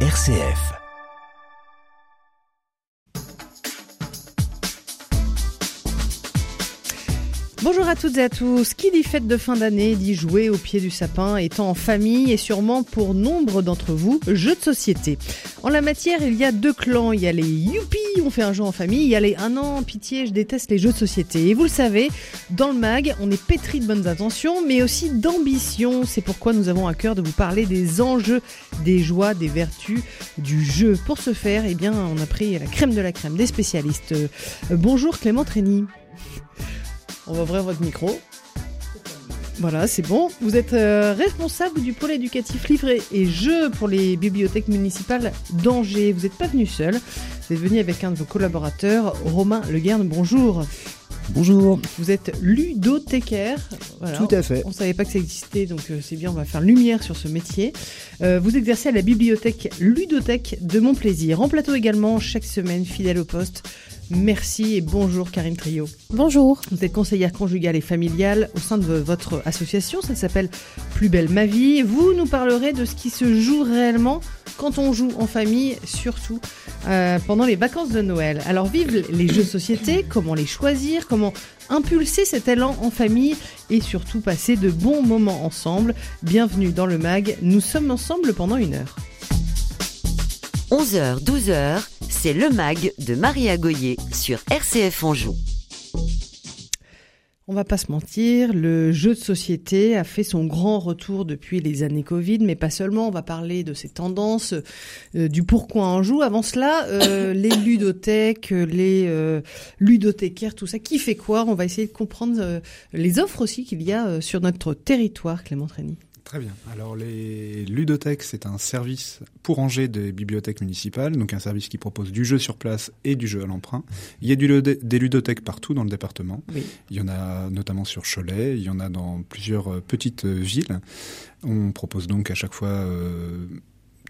RCF. Bonjour à toutes et à tous. Qui dit fête de fin d'année dit jouer au pied du sapin, étant en famille et sûrement pour nombre d'entre vous, jeux de société. En la matière, il y a deux clans. Il y a les youpi, on fait un jeu en famille. Il y a les un an, pitié, je déteste les jeux de société. Et vous le savez, dans le mag, on est pétri de bonnes intentions, mais aussi d'ambition. C'est pourquoi nous avons à cœur de vous parler des enjeux, des joies, des vertus du jeu. Pour ce faire, eh bien, on a pris la crème de la crème des spécialistes. Euh, bonjour Clément Trény. On va ouvrir votre micro. Voilà, c'est bon. Vous êtes euh, responsable du pôle éducatif livre et jeux pour les bibliothèques municipales d'Angers. Vous n'êtes pas venu seul. Vous êtes venu avec un de vos collaborateurs, Romain Leguerne. Bonjour. Bonjour. Vous êtes ludothécaire. Voilà. Tout à fait. On ne savait pas que ça existait, donc euh, c'est bien, on va faire lumière sur ce métier. Euh, vous exercez à la bibliothèque Ludothèque de Montplaisir. En plateau également, chaque semaine, fidèle au poste. Merci et bonjour Karine Trio. Bonjour. Vous êtes conseillère conjugale et familiale au sein de votre association, ça s'appelle Plus belle ma vie. Vous nous parlerez de ce qui se joue réellement quand on joue en famille, surtout euh, pendant les vacances de Noël. Alors vive les jeux de société, comment les choisir, comment impulser cet élan en famille et surtout passer de bons moments ensemble. Bienvenue dans le MAG, nous sommes ensemble pendant une heure. 11h, 12h, c'est le MAG de Maria Goyer sur RCF Anjou. On va pas se mentir, le jeu de société a fait son grand retour depuis les années Covid, mais pas seulement. On va parler de ses tendances, euh, du pourquoi on joue. Avant cela, euh, les ludothèques, les euh, ludothécaires, tout ça, qui fait quoi? On va essayer de comprendre les offres aussi qu'il y a sur notre territoire, Clément Trény. Très bien. Alors les ludothèques, c'est un service pour Angers des bibliothèques municipales, donc un service qui propose du jeu sur place et du jeu à l'emprunt. Il y a du, des ludothèques partout dans le département. Oui. Il y en a notamment sur Cholet, il y en a dans plusieurs euh, petites euh, villes. On propose donc à chaque fois euh,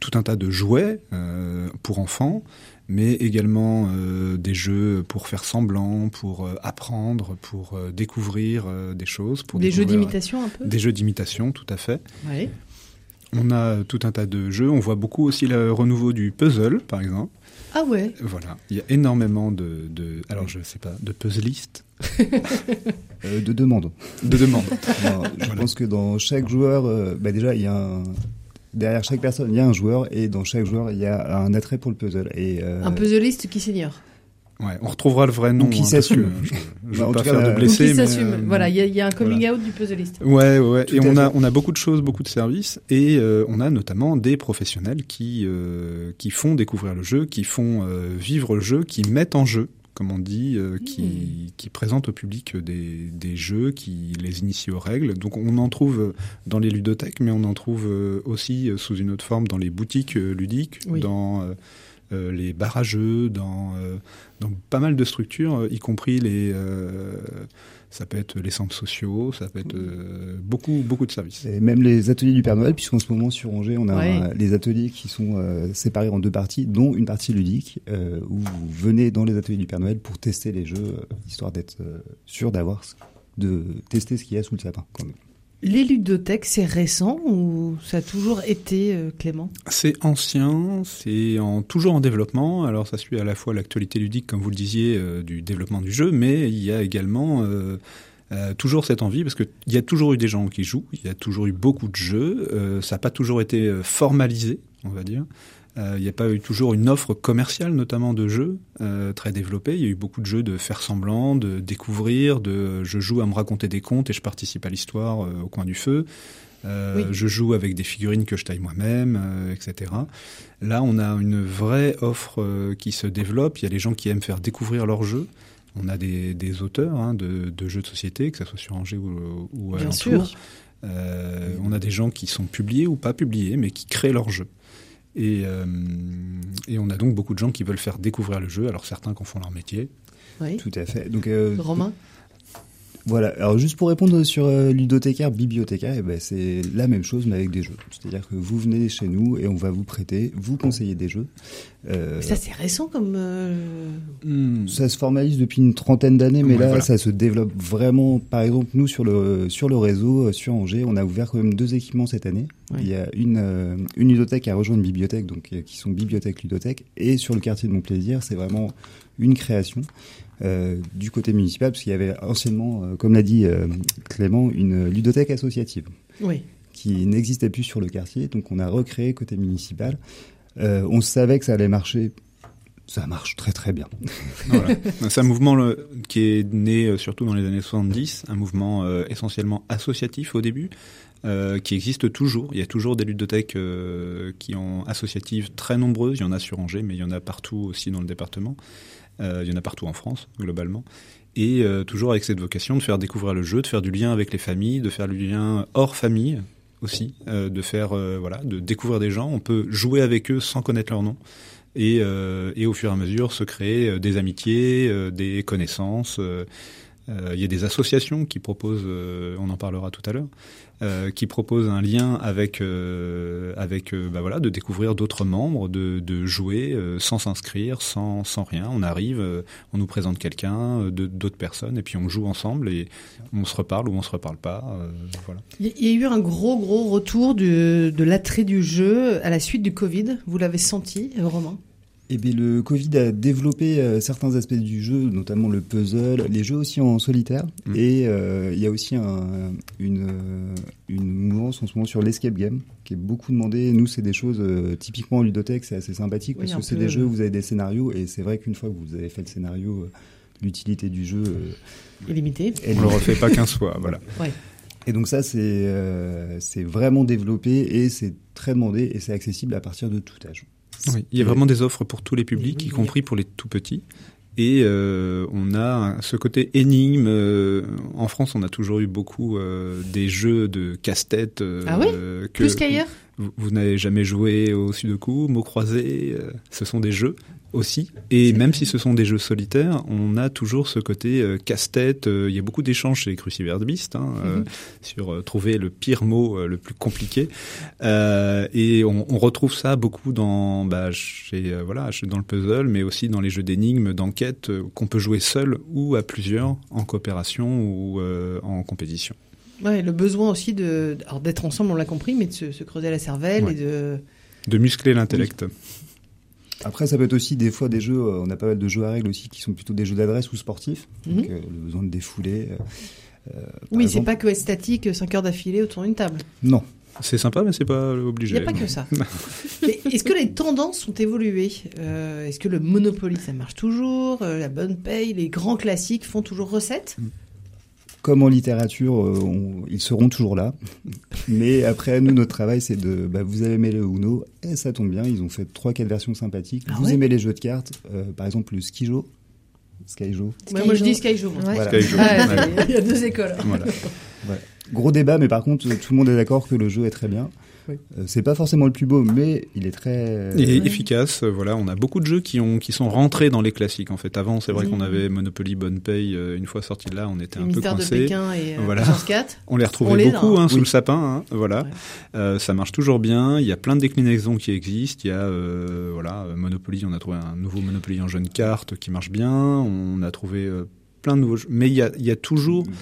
tout un tas de jouets euh, pour enfants, mais également euh, des jeux pour faire semblant, pour euh, apprendre, pour euh, découvrir euh, des choses. Pour Des jeux d'imitation un peu? Des jeux d'imitation, tout à fait. Oui. On a tout un tas de jeux. On voit beaucoup aussi le renouveau du puzzle, par exemple. Ah ouais Voilà. Il y a énormément de, de alors je sais pas, de puzzlistes, Euh, de demande. de demandes. Je Voilà. pense que dans chaque joueur, euh, bah déjà, il y a un... derrière chaque personne, il y a un joueur, et dans chaque joueur, il y a un attrait pour le puzzle. Et, euh, Un puzzleiste qui s'ignore. Ouais, on retrouvera le vrai nom. Ou qui hein, s'assume. que Je, je Bah, veux en pas cas, faire euh, de Ou blessés. qui s'assume. euh, Voilà, il y, a- il y a un coming voilà. out du puzzleiste. Ouais, ouais. Tout Et on a, on a beaucoup de choses, beaucoup de services, et euh, on a notamment des professionnels qui euh, qui font découvrir le jeu, qui font euh, vivre le jeu, qui mettent en jeu, comme on dit, euh, qui qui présentent au public des des jeux, qui les initient aux règles. Donc on en trouve dans les ludothèques, mais on en trouve euh, aussi euh, sous une autre forme dans les boutiques ludiques, Oui. dans euh, les jeux, dans, dans pas mal de structures, y compris les, ça peut être les centres sociaux, ça peut être euh, beaucoup, beaucoup de services. et même les ateliers du Père Noël, puisqu'en ce moment sur Angers, on a Ouais. les ateliers qui sont euh, séparés en deux parties, dont une partie ludique, euh, où vous venez dans les ateliers du Père Noël pour tester les jeux, histoire d'être euh, sûr d'avoir, de tester ce qu'il y a sous le sapin. quand même. Les ludothèques, c'est récent ou ça a toujours été, euh, Clément? C'est ancien, c'est toujours en développement. Alors ça suit à la fois l'actualité ludique, comme vous le disiez, euh, du développement du jeu, mais il y a également euh, toujours cette envie, parce qu'il y a toujours eu des gens qui jouent, il y a toujours eu beaucoup de jeux, ça n'a pas toujours été formalisé, on va dire. Euh, Il n'y a pas eu toujours une offre commerciale, notamment de jeux, euh, très développée. Il y a eu beaucoup de jeux de faire semblant, de découvrir, de je joue à me raconter des contes et je participe à l'histoire euh, au coin du feu. Oui. Je joue avec des figurines que je taille moi-même, etc. Là, on a une vraie offre qui se développe. Il y a les gens qui aiment faire découvrir leurs jeux. On a des, des auteurs hein, de, de jeux de société, que ce soit sur Angers ou, ou Bien alentour. sûr. On a des gens qui sont publiés ou pas publiés, mais qui créent leur jeu. Et, euh, et on a donc beaucoup de gens qui veulent faire découvrir le jeu. Alors certains qui en font leur métier. Oui. Tout à fait. Donc, euh, Romain? Voilà. Alors juste pour répondre sur euh, ludothécaire, bibliothécaire, eh ben, c'est la même chose mais avec des jeux. C'est-à-dire que vous venez chez nous et on va vous prêter, vous conseiller des jeux. Euh, ça c'est récent comme. Euh... Hmm. Ça se formalise depuis une trentaine d'années, mais là ça se développe vraiment. Par exemple, nous sur le sur le réseau euh, sur Angers, on a ouvert quand même deux équipements cette année. Il y a une euh, une ludothèque qui a rejoint une bibliothèque, donc qui sont bibliothèques ludothèques, et sur le quartier de Montplaisir, c'est vraiment une création. Euh, du côté municipal, parce qu'il y avait anciennement, euh, comme l'a dit euh, Clément, une ludothèque associative oui. qui n'existait plus sur le quartier. Donc on a recréé côté municipal. on savait que ça allait marcher. Ça marche très très bien. Voilà. C'est un mouvement le, qui est né surtout dans les années 70, un mouvement essentiellement associatif au début, euh, qui existe toujours. Il y a toujours des ludothèques euh, qui ont associatives très nombreuses. Il y en a sur Angers, mais il y en a partout aussi dans le département. Euh, il y en a partout en France, globalement. Et euh, toujours avec cette vocation de faire découvrir le jeu, de faire du lien avec les familles, de faire du lien hors famille aussi, euh, de faire voilà, de découvrir des gens. On peut jouer avec eux sans connaître leur nom. Et, et au fur et à mesure se créer des amitiés, des connaissances. Il y a des associations qui proposent, on en parlera tout à l'heure, euh, qui propose un lien avec euh, avec euh, bah voilà de découvrir d'autres membres, de, jouer euh, sans s'inscrire, sans sans rien. On arrive, on nous présente quelqu'un, d'autres personnes, et puis on joue ensemble et on se reparle ou on se reparle pas. voilà. Il y a eu un gros gros retour de de l'attrait du jeu à la suite du Covid. Vous l'avez senti, Romain? Eh bien, le Covid a développé euh, certains aspects du jeu, notamment le puzzle, les jeux aussi en solitaire. Mm. Et euh, il y a aussi un, une, euh, une mouvance en ce moment sur l'escape game, qui est beaucoup demandé. Nous, c'est des choses, typiquement en ludothèque, c'est assez sympathique, parce que c'est des jeux où vous avez des scénarios, et c'est vrai qu'une fois que vous avez fait le scénario, l'utilité du jeu... est limitée. On le refait pas qu'un fois, voilà. Ouais. Et donc ça, c'est c'est vraiment développé, et c'est très demandé, et c'est accessible à partir de tout âge. Oui, il y a vraiment des offres pour tous les publics, y compris pour les tout petits. Et euh, on a ce côté énigme. Euh, en France, on a toujours eu beaucoup euh, des jeux de casse-tête. Ah oui? Plus qu'ailleurs? Vous, vous n'avez jamais joué au Sudoku, mots croisés. Ce sont des jeux aussi. Et même si ce sont des jeux solitaires, on a toujours ce côté euh, casse-tête. Euh, il y a beaucoup d'échanges chez Cruciverse Beast hein, euh, mhm. sur trouver le pire mot le plus compliqué. et on, on, retrouve ça beaucoup dans, bah, chez, voilà, dans le puzzle, mais aussi dans les jeux d'énigmes, d'enquête qu'on peut jouer seul ou à plusieurs, en coopération ou en compétition. Ouais, le besoin aussi de, d'être ensemble, on l'a compris, mais de se, se creuser la cervelle ouais. et de de muscler l'intellect. Après, ça peut être aussi des fois des jeux, euh, on a pas mal de jeux à règles aussi qui sont plutôt des jeux d'adresse ou sportifs, mm -hmm. donc euh, le besoin de défouler. Euh, oui, c'est pas que être statique 5 heures d'affilée autour d'une table. Non. C'est sympa, mais c'est pas obligé. Il n'y a pas que ça. Est-ce que les tendances ont évolué? Euh, Est-ce que le Monopoly, ça marche toujours? La bonne paye, les grands classiques font toujours recette? Mm comme en littérature, euh, on, ils seront toujours là. Mais après, nous, notre travail, c'est de, bah, vous avez aimé le Uno, et ça tombe bien, ils ont fait trois, quatre versions sympathiques. Ah vous ouais aimez les jeux de cartes, euh, par exemple le Skijo. Skyjo. Moi, je dis Skyjo. Ouais. Voilà. Skyjo. Ah, il y a deux écoles. Voilà. Gros débat, mais par contre, tout le monde est d'accord que le jeu est très bien. Oui. Euh, c'est pas forcément le plus beau, mais il est très et ouais. efficace. Voilà, on a beaucoup de jeux qui ont qui sont rentrés dans les classiques. En fait, avant, c'est vrai mmh. qu'on avait Monopoly, Bonne Paye. Euh, une fois sorti de là, on était les un peu coincé. de Pékin et euh, voilà. 4. On les retrouvait on beaucoup hein, sous oui. le sapin. Hein, voilà, ouais. euh, ça marche toujours bien. Il y a plein de déclinaisons qui existent. Il y a euh, voilà Monopoly. On a trouvé un nouveau Monopoly en jeune carte qui marche bien. On a trouvé plein de nouveaux jeux. Mais il y a, il y a toujours mmh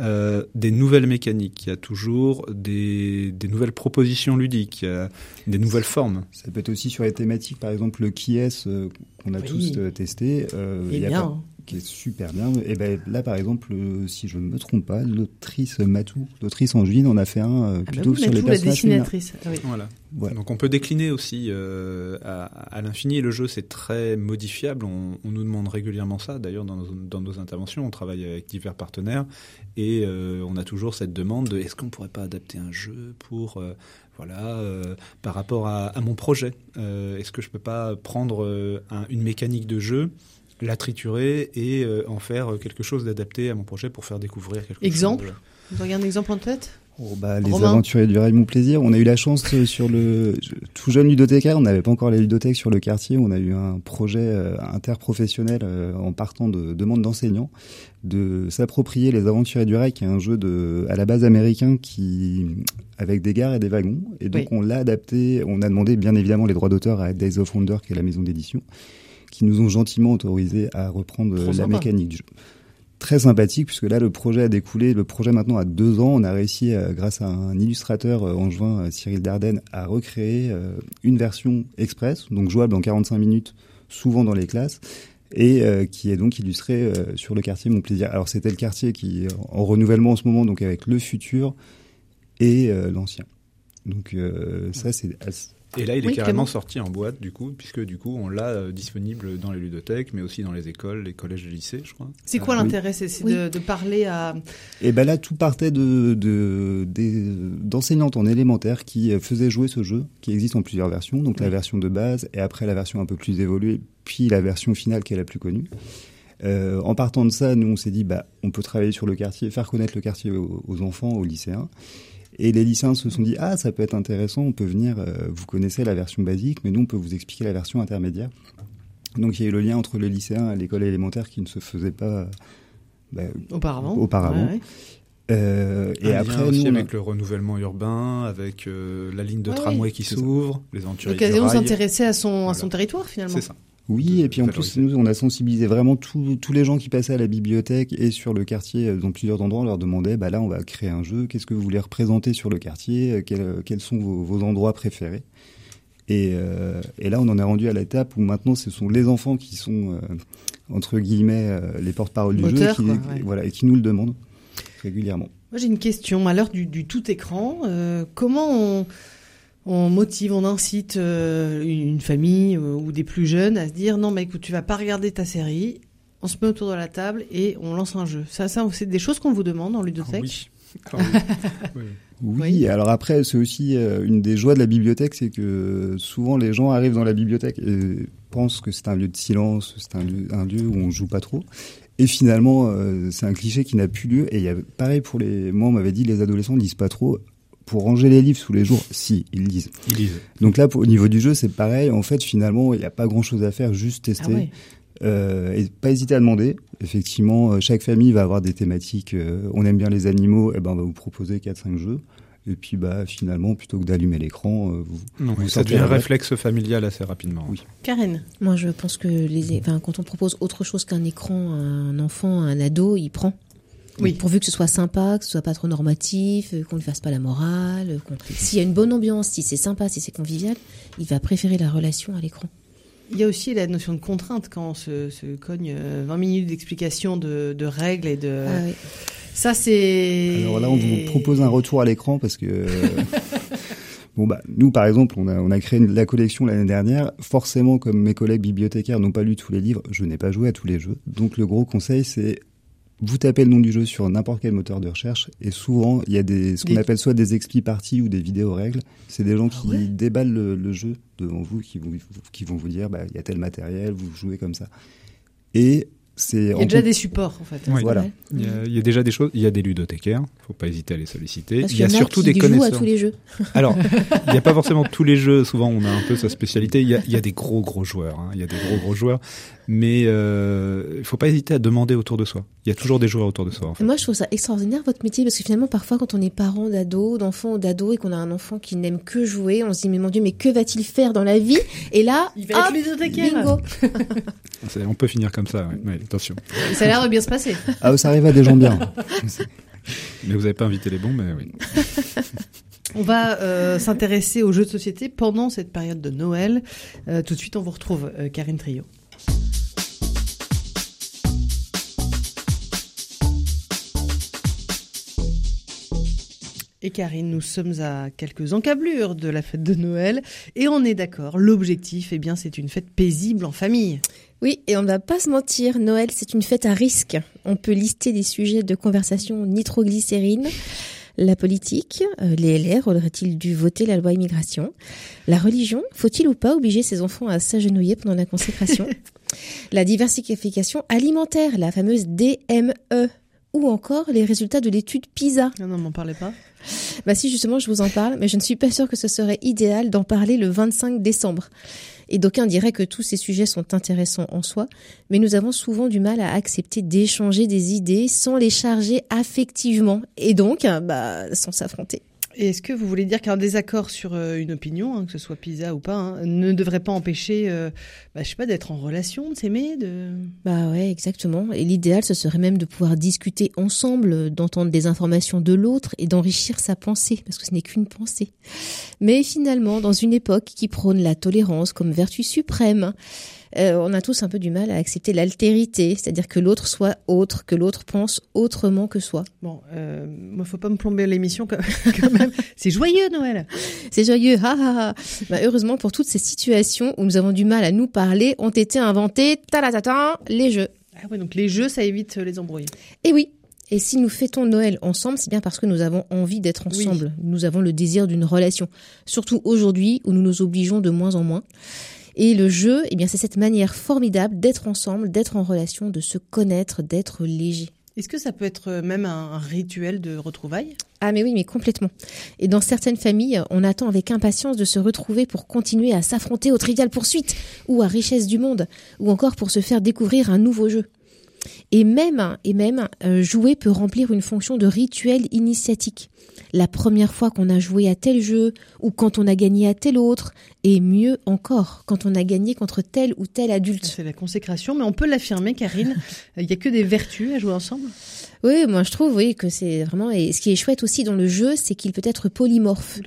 euh, des nouvelles mécaniques, il y a toujours des, des, nouvelles propositions ludiques, il y a des nouvelles formes. Ça peut être aussi sur les thématiques, par exemple le qui est euh, qu'on a oui. tous euh, testé. Euh, il y a bien. Pas, qui est super bien. Et ben là, par exemple, euh, si je ne me trompe pas, l'autrice Matou, l'autrice Angevine, on a fait un euh, plutôt ah bah oui, sur Matou, les personnages la dessinatrice. Ah oui. Voilà. voilà. Donc on peut décliner aussi euh, à, à l'infini. Le jeu c'est très modifiable. On, on, nous demande régulièrement ça. D'ailleurs, dans, dans, nos interventions, on travaille avec divers partenaires et euh, on a toujours cette demande de est-ce qu'on pourrait pas adapter un jeu pour euh, voilà, euh, par rapport à, à mon projet? Euh, Est-ce que je peux pas prendre euh, un, une mécanique de jeu la triturer et euh, en faire quelque chose d'adapté à mon projet pour faire découvrir quelque exemple chose. Exemple Vous avez un exemple en tête Oh, bah, les Romain. aventuriers du rail, mon plaisir. On a eu la chance euh, sur le tout jeune ludothécaire, on n'avait pas encore la ludothèque sur le quartier. On a eu un projet euh, interprofessionnel euh, en partant de demandes d'enseignants de s'approprier les aventuriers du rail, qui est un jeu de à la base américain qui avec des gares et des wagons. Et donc Oui. on l'a adapté. On a demandé bien évidemment les droits d'auteur à Days of Wonder, qui est la maison d'édition, qui nous ont gentiment autorisé à reprendre Trop la sympa. mécanique du jeu très sympathique puisque là le projet a découlé, le projet maintenant a deux ans, on a réussi euh, grâce à un illustrateur euh, angevin, euh, Cyril Dardenne, à recréer une version express, donc jouable en 45 minutes, souvent dans les classes, et euh, qui est donc illustrée euh, sur le quartier Mon Plaisir. Alors c'était le quartier qui est en renouvellement en ce moment, donc avec le futur et euh, l'ancien. Donc ça c'est Et là, il est Oui, carrément Clément. sorti en boîte, du coup, puisque du coup, on l'a euh, disponible dans les ludothèques, mais aussi dans les écoles, les collèges et lycées, je crois. C'est quoi Ah, oui. l'intérêt? C'est c'est Oui. de, de parler à. Et ben là, tout partait de de- d'enseignantes en élémentaire qui euh, faisaient jouer ce jeu, qui existe en plusieurs versions. Donc la version de base, et après la version un peu plus évoluée, puis la version finale qui est la plus connue. Euh, en partant de ça, nous on s'est dit, bah, on peut travailler sur le quartier, faire connaître le quartier aux, aux enfants, aux lycéens. Et les lycéens se sont dit, ah, ça peut être intéressant, on peut venir, euh, vous connaissez la version basique, mais nous on peut vous expliquer la version intermédiaire. Donc il y a eu le lien entre le lycéen et l'école élémentaire qui ne se faisait pas bah, Auparavant. Auparavant. Ouais, ouais. euh, et Un après, lien aussi nous, a- avec le renouvellement urbain, avec euh, la ligne de Ouais, tramway qui s'ouvre, les aventuriers du L'occasion de s'intéresser à son, à son territoire finalement. C'est ça. Oui, et puis en plus, nous, on a sensibilisé vraiment tous tous les gens qui passaient à la bibliothèque et sur le quartier euh, dans plusieurs endroits. On leur demandait, bah là, on va créer un jeu. Qu'est-ce que vous voulez représenter sur le quartier Euh, quels, quels sont vos, vos endroits préférés? Et, euh, et là, on en est rendu à l'étape où maintenant, ce sont les enfants qui sont euh, entre guillemets euh, les porte-parole du jeu, qui, quoi, ouais. voilà, et qui nous le demandent régulièrement. Moi j'ai une question. À l'heure du, du tout écran, euh, comment on, on motive, on incite euh, une famille euh, ou des plus jeunes à se dire non, mais écoute, tu vas pas regarder ta série. On se met autour de la table et on lance un jeu. Ça, ça c'est des choses qu'on vous demande en Ah ludothèque. oui. Ah oui. Oui. Oui, Oui. alors après, c'est aussi euh, une des joies de la bibliothèque, c'est que souvent les gens arrivent dans la bibliothèque et pensent que c'est un lieu de silence, c'est un lieu, un lieu où on joue pas trop. Et finalement, euh, c'est un cliché qui n'a plus lieu. Et il y a pareil pour les. Moi, on m'avait dit les adolescents lisent pas trop. Pour ranger les livres tous les jours, si ils lisent. Ils lisent. Donc là, pour- au niveau du jeu, c'est pareil. En fait, finalement, il n'y a pas grand-chose à faire, juste tester. Ah ouais. Euh, et pas hésiter à demander. Effectivement, euh, chaque famille va avoir des thématiques. euh, on aime bien les animaux, et ben on va vous proposer 4-5 jeux. Et puis bah finalement, plutôt que d'allumer l'écran, euh, vous... Non, Vous ça devient un réflexe familial assez rapidement. Oui. Karine. Moi, je pense que les, quand on propose autre chose qu'un écran à un enfant, à un ado, il prend. Oui. Pourvu que ce soit sympa, que ce soit pas trop normatif, euh, qu'on ne fasse pas la morale. euh, S'il y a une bonne ambiance, si c'est sympa, si c'est convivial, il va préférer la relation à l'écran. Il y a aussi la notion de contrainte quand on se, se cogne euh, 20 minutes d'explication de, de règles et de. Ah oui. Ça, c'est. Alors là, on vous propose un retour à l'écran parce que. euh, Bon bah nous par exemple on a on a créé une- la collection l'année dernière forcément comme mes collègues bibliothécaires n'ont pas lu tous les livres je n'ai pas joué à tous les jeux donc le gros conseil c'est vous tapez le nom du jeu sur n'importe quel moteur de recherche et souvent il y a des ce qu'on appelle soit des expli parties ou des vidéos règles. C'est des gens qui Ah ouais? déballent le, le jeu devant vous qui vont qui vont vous dire bah il y a tel matériel vous jouez comme ça. Et Il y a déjà des supports, en fait. Oui. Voilà. Il y, a, il y a déjà des choses. Il y a des ludothécaires. Faut pas hésiter à les solliciter. Parce il qu'il y a surtout qui des jouent à connaisseurs. tous les jeux. Alors, il n'y a pas forcément tous les jeux. Souvent, on a un peu sa spécialité. Il y a, il y a des gros gros joueurs. hein. Il y a des gros gros joueurs. Mais euh, il faut pas hésiter à demander autour de soi. Il y a toujours des joueurs autour de soi. En fait. Moi, je trouve ça extraordinaire votre métier parce que finalement, parfois, quand on est parent d'ado, d'enfant ou d'ado et qu'on a un enfant qui n'aime que jouer, on se dit mais mon Dieu, mais que va-t-il faire dans la vie? Et là, Il va être hop, ludothécaire. bingo. On peut finir comme ça. ouais. Ouais, attention. Ça a l'air de bien se passer. ah ça arrive à des gens bien Mais vous n'avez pas invité les bons. Mais oui. On va euh, s'intéresser aux jeux de société pendant cette période de Noël. Euh, tout de suite, on vous retrouve, euh, Karine Trio. Et Karine, nous sommes à quelques encablures de la fête de Noël et on est d'accord, l'objectif, eh bien, c'est une fête paisible en famille. Oui, et on ne va pas se mentir, Noël, c'est une fête à risque. On peut lister des sujets de conversation nitroglycérine, la politique, euh, les LR auraient-ils dû voter la loi immigration, la religion, faut-il ou pas obliger ses enfants à s'agenouiller pendant la consécration, la diversification alimentaire, la fameuse DME, ou encore les résultats de l'étude PISA. Non, non, m'en parlez pas. Bah si justement je vous en parle, mais je ne suis pas sûre que ce serait idéal d'en parler le 25 décembre. Et d'aucuns diraient que tous ces sujets sont intéressants en soi, mais nous avons souvent du mal à accepter d'échanger des idées sans les charger affectivement, et donc bah, sans s'affronter. Et est-ce que vous voulez dire qu'un désaccord sur euh, une opinion, hein, que ce soit pizza ou pas, hein, ne devrait pas empêcher, euh, bah, je sais pas, d'être en relation, de s'aimer, de Bah ouais, exactement. Et l'idéal, ce serait même de pouvoir discuter ensemble, d'entendre des informations de l'autre et d'enrichir sa pensée, parce que ce n'est qu'une pensée. Mais finalement, dans une époque qui prône la tolérance comme vertu suprême, euh, on a tous un peu du mal à accepter l'altérité, c'est-à-dire que l'autre soit autre, que l'autre pense autrement que soi. Bon, euh, moi, faut pas me plomber l'émission quand même. C'est joyeux Noël. C'est joyeux, ha ha ha. Bah, heureusement pour toutes ces situations où nous avons du mal à nous parler, ont été inventés, talatata, les jeux. Ah ouais, donc les jeux, ça évite les embrouilles. Et oui. Et si nous fêtons Noël ensemble, c'est bien parce que nous avons envie d'être Oui. ensemble. Nous avons le désir d'une relation. Surtout aujourd'hui où nous nous obligeons de moins en moins. Et le jeu, eh bien, c'est cette manière formidable d'être ensemble, d'être en relation, de se connaître, d'être léger. Est-ce que ça peut être même un, un rituel de retrouvailles? Ah mais oui, mais complètement. Et dans certaines familles, on attend avec impatience de se retrouver pour continuer à s'affronter aux triviales poursuites ou à richesse du monde, ou encore pour se faire découvrir un nouveau jeu. Et même, et même, euh, jouer peut remplir une fonction de rituel initiatique. La première fois qu'on a joué à tel jeu, ou quand on a gagné à tel autre, et mieux encore, quand on a gagné contre tel ou tel adulte. C'est la consécration, mais on peut l'affirmer, Karine. Il y a que des vertus à jouer ensemble. Oui, moi je trouve oui que c'est vraiment et ce qui est chouette aussi dans le jeu, c'est qu'il peut être polymorphe.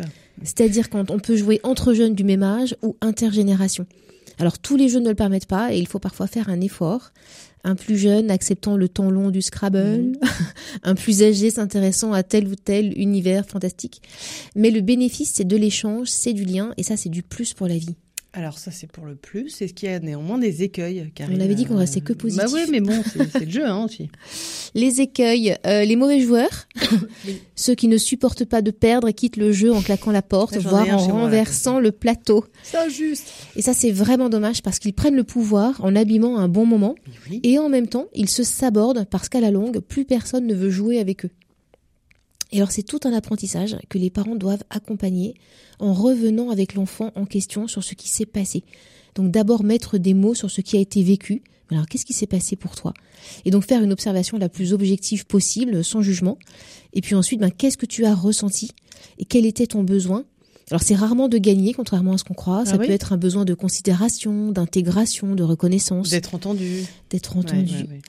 C'est-à-dire quand on peut jouer entre jeunes du même âge ou intergénération. Alors tous les jeux ne le permettent pas et il faut parfois faire un effort. Un plus jeune acceptant le temps long du Scrabble, un plus âgé s'intéressant à tel ou tel univers fantastique. Mais le bénéfice, c'est de l'échange, c'est du lien et ça, c'est du plus pour la vie. Alors ça, c'est pour le plus. Est-ce qu'il y a néanmoins des écueils, Karine On avait dit qu'on restait que Bah positif. oui, mais bon, c'est le jeu hein, aussi. Les écueils, euh, les mauvais joueurs, ceux qui ne supportent pas de perdre et quittent le jeu en claquant la porte, voire en moi, renversant le plateau. C'est injuste. Et ça, c'est vraiment dommage parce qu'ils prennent le pouvoir en abîmant un bon moment Oui. et en même temps, ils se sabordent parce qu'à la longue, plus personne ne veut jouer avec eux. Et alors, c'est tout un apprentissage que les parents doivent accompagner en revenant avec l'enfant en question sur ce qui s'est passé. Donc, d'abord mettre des mots sur ce qui a été vécu. Alors, qu'est-ce qui s'est passé pour toi? Et donc, faire une observation la plus objective possible, sans jugement. Et puis ensuite, ben, qu'est-ce que tu as ressenti? Et quel était ton besoin? Alors c'est rarement de gagner, contrairement à ce qu'on croit. Ça Ah oui peut être un besoin de considération, d'intégration, de reconnaissance, D'être entendu. d'être Ouais, entendu. ouais, ouais.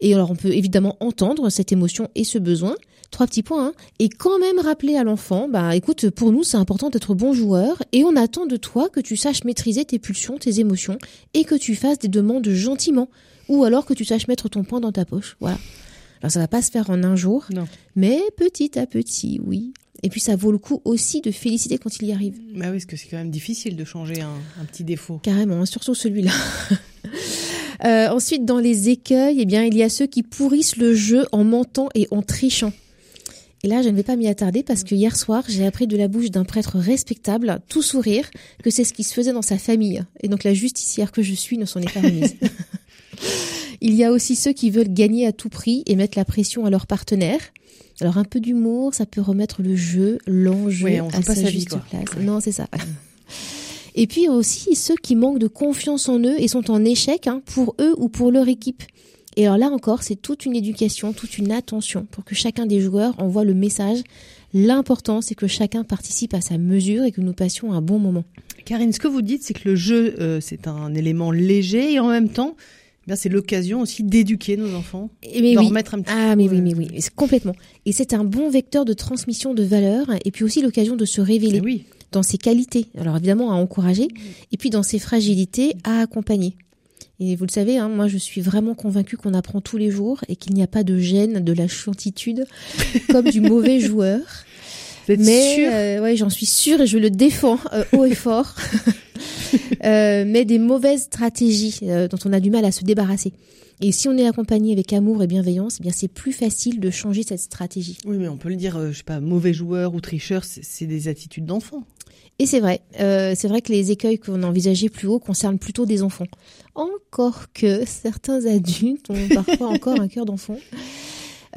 Et alors on peut évidemment entendre cette émotion et ce besoin. Trois petits points. hein. Et quand même rappeler à l'enfant, bah écoute, pour nous c'est important d'être bon joueur et on attend de toi que tu saches maîtriser tes pulsions, tes émotions et que tu fasses des demandes gentiment ou alors que tu saches mettre ton poing dans ta poche. Voilà. Alors ça va pas se faire en un jour, Non. mais petit à petit, oui. Et puis ça vaut le coup aussi de féliciter quand il y arrive. Bah oui, parce que c'est quand même difficile de changer un, un petit défaut. Carrément, hein, surtout celui-là. Euh, ensuite, dans les écueils, eh bien, il y a ceux qui pourrissent le jeu en mentant et en trichant. Et là, je ne vais pas m'y attarder parce que hier soir, j'ai appris de la bouche d'un prêtre respectable, tout sourire, que c'est ce qui se faisait dans sa famille. Et donc la justicière que je suis ne s'en est pas remise. il y a aussi ceux qui veulent gagner à tout prix et mettre la pression à leur partenaire. Alors un peu d'humour, ça peut remettre le jeu, l'enjeu Ouais, on à sa sa vie, juste quoi. place. Ouais. Non, c'est ça. Et puis aussi ceux qui manquent de confiance en eux et sont en échec hein, pour eux ou pour leur équipe. Et alors là encore, c'est toute une éducation, toute une attention pour que chacun des joueurs envoie le message. L'important, c'est que chacun participe à sa mesure et que nous passions un bon moment. Karine, ce que vous dites, c'est que le jeu, euh, c'est un élément léger et en même temps, eh c'est l'occasion aussi d'éduquer nos enfants, Et mais d'en oui. remettre un petit Ah peu, mais oui, euh, mais oui, complètement. Et c'est un bon vecteur de transmission de valeurs et puis aussi l'occasion de se révéler eh oui. dans ses qualités, alors évidemment à encourager, et puis dans ses fragilités à accompagner. Et vous le savez, hein, moi je suis vraiment convaincue qu'on apprend tous les jours et qu'il n'y a pas de gêne de la chantitude comme du mauvais joueur. Vous êtes Mais euh, ouais, j'en suis sûre et je le défends euh, haut et fort. Euh, mais des mauvaises stratégies dont on a du mal à se débarrasser. Et si on est accompagné avec amour et bienveillance, eh bien c'est plus facile de changer cette stratégie. Oui, mais on peut le dire, je sais pas, mauvais joueur ou tricheur, c'est des attitudes d'enfant. Et c'est vrai, euh, c'est vrai que les écueils qu'on envisageait plus haut concernent plutôt des enfants. Encore que certains adultes ont parfois encore un cœur d'enfant.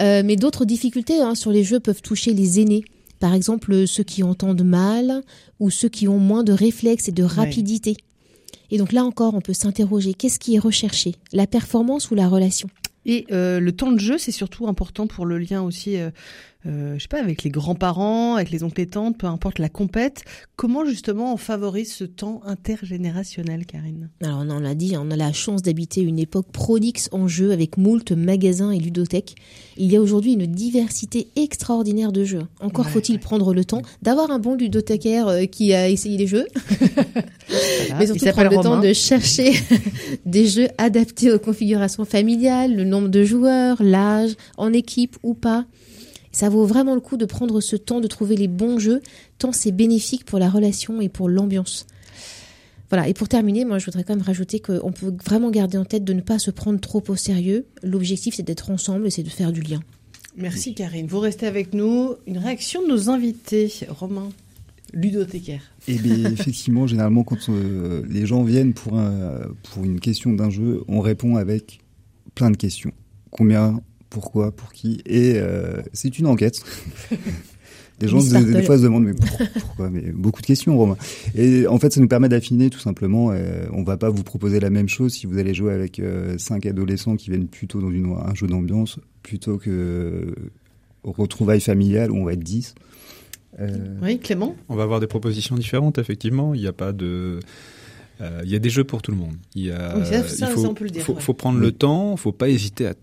Euh, mais d'autres difficultés hein, sur les jeux peuvent toucher les aînés. Par exemple, ceux qui entendent mal ou ceux qui ont moins de réflexes et de rapidité. Et donc là encore, on peut s'interroger, qu'est-ce qui est recherché? La performance ou la relation? Et euh, le temps de jeu, c'est surtout important pour le lien aussi euh, je sais pas, avec les grands-parents, avec les oncles et tantes, peu importe la compète. Comment justement on favorise ce temps intergénérationnel, Karine? Alors on l'a dit, on a la chance d'habiter une époque prolixe en jeu avec moult magasins et ludothèques. Il y a aujourd'hui une diversité extraordinaire de jeux. Encore faut-il prendre le temps d'avoir un bon ludothécaire euh, qui a essayé les jeux. Mais surtout prendre le temps de chercher des jeux adaptés aux configurations familiales, le nombre de joueurs, l'âge, en équipe ou pas. Ça vaut vraiment le coup de prendre ce temps de trouver les bons jeux, tant c'est bénéfique pour la relation et pour l'ambiance. Voilà, et pour terminer, moi je voudrais quand même rajouter qu'on peut vraiment garder en tête de ne pas se prendre trop au sérieux. L'objectif c'est d'être ensemble et c'est de faire du lien. Merci Karine. Vous restez avec nous. Une réaction de nos invités, Romain, ludothécaire. Eh bien, effectivement, généralement, quand euh, les gens viennent pour, un, pour une question d'un jeu, on répond avec plein de questions. Combien pourquoi, pour qui. Et euh, c'est une enquête. Les gens, des, fois, se demandent, mais pourquoi Mais beaucoup de questions, Romain. Et en fait, ça nous permet d'affiner tout simplement. Euh, on va pas vous proposer la même chose si vous allez jouer avec euh, cinq adolescents qui viennent plutôt dans une, un jeu d'ambiance, plutôt que retrouvailles familiales où on va être 10. Oui, Clément On va avoir des propositions différentes, effectivement. Il n'y a pas de... il y a des jeux pour tout le monde. Il, y a, il faut, faut, faut, prendre le temps, faut pas hésiter à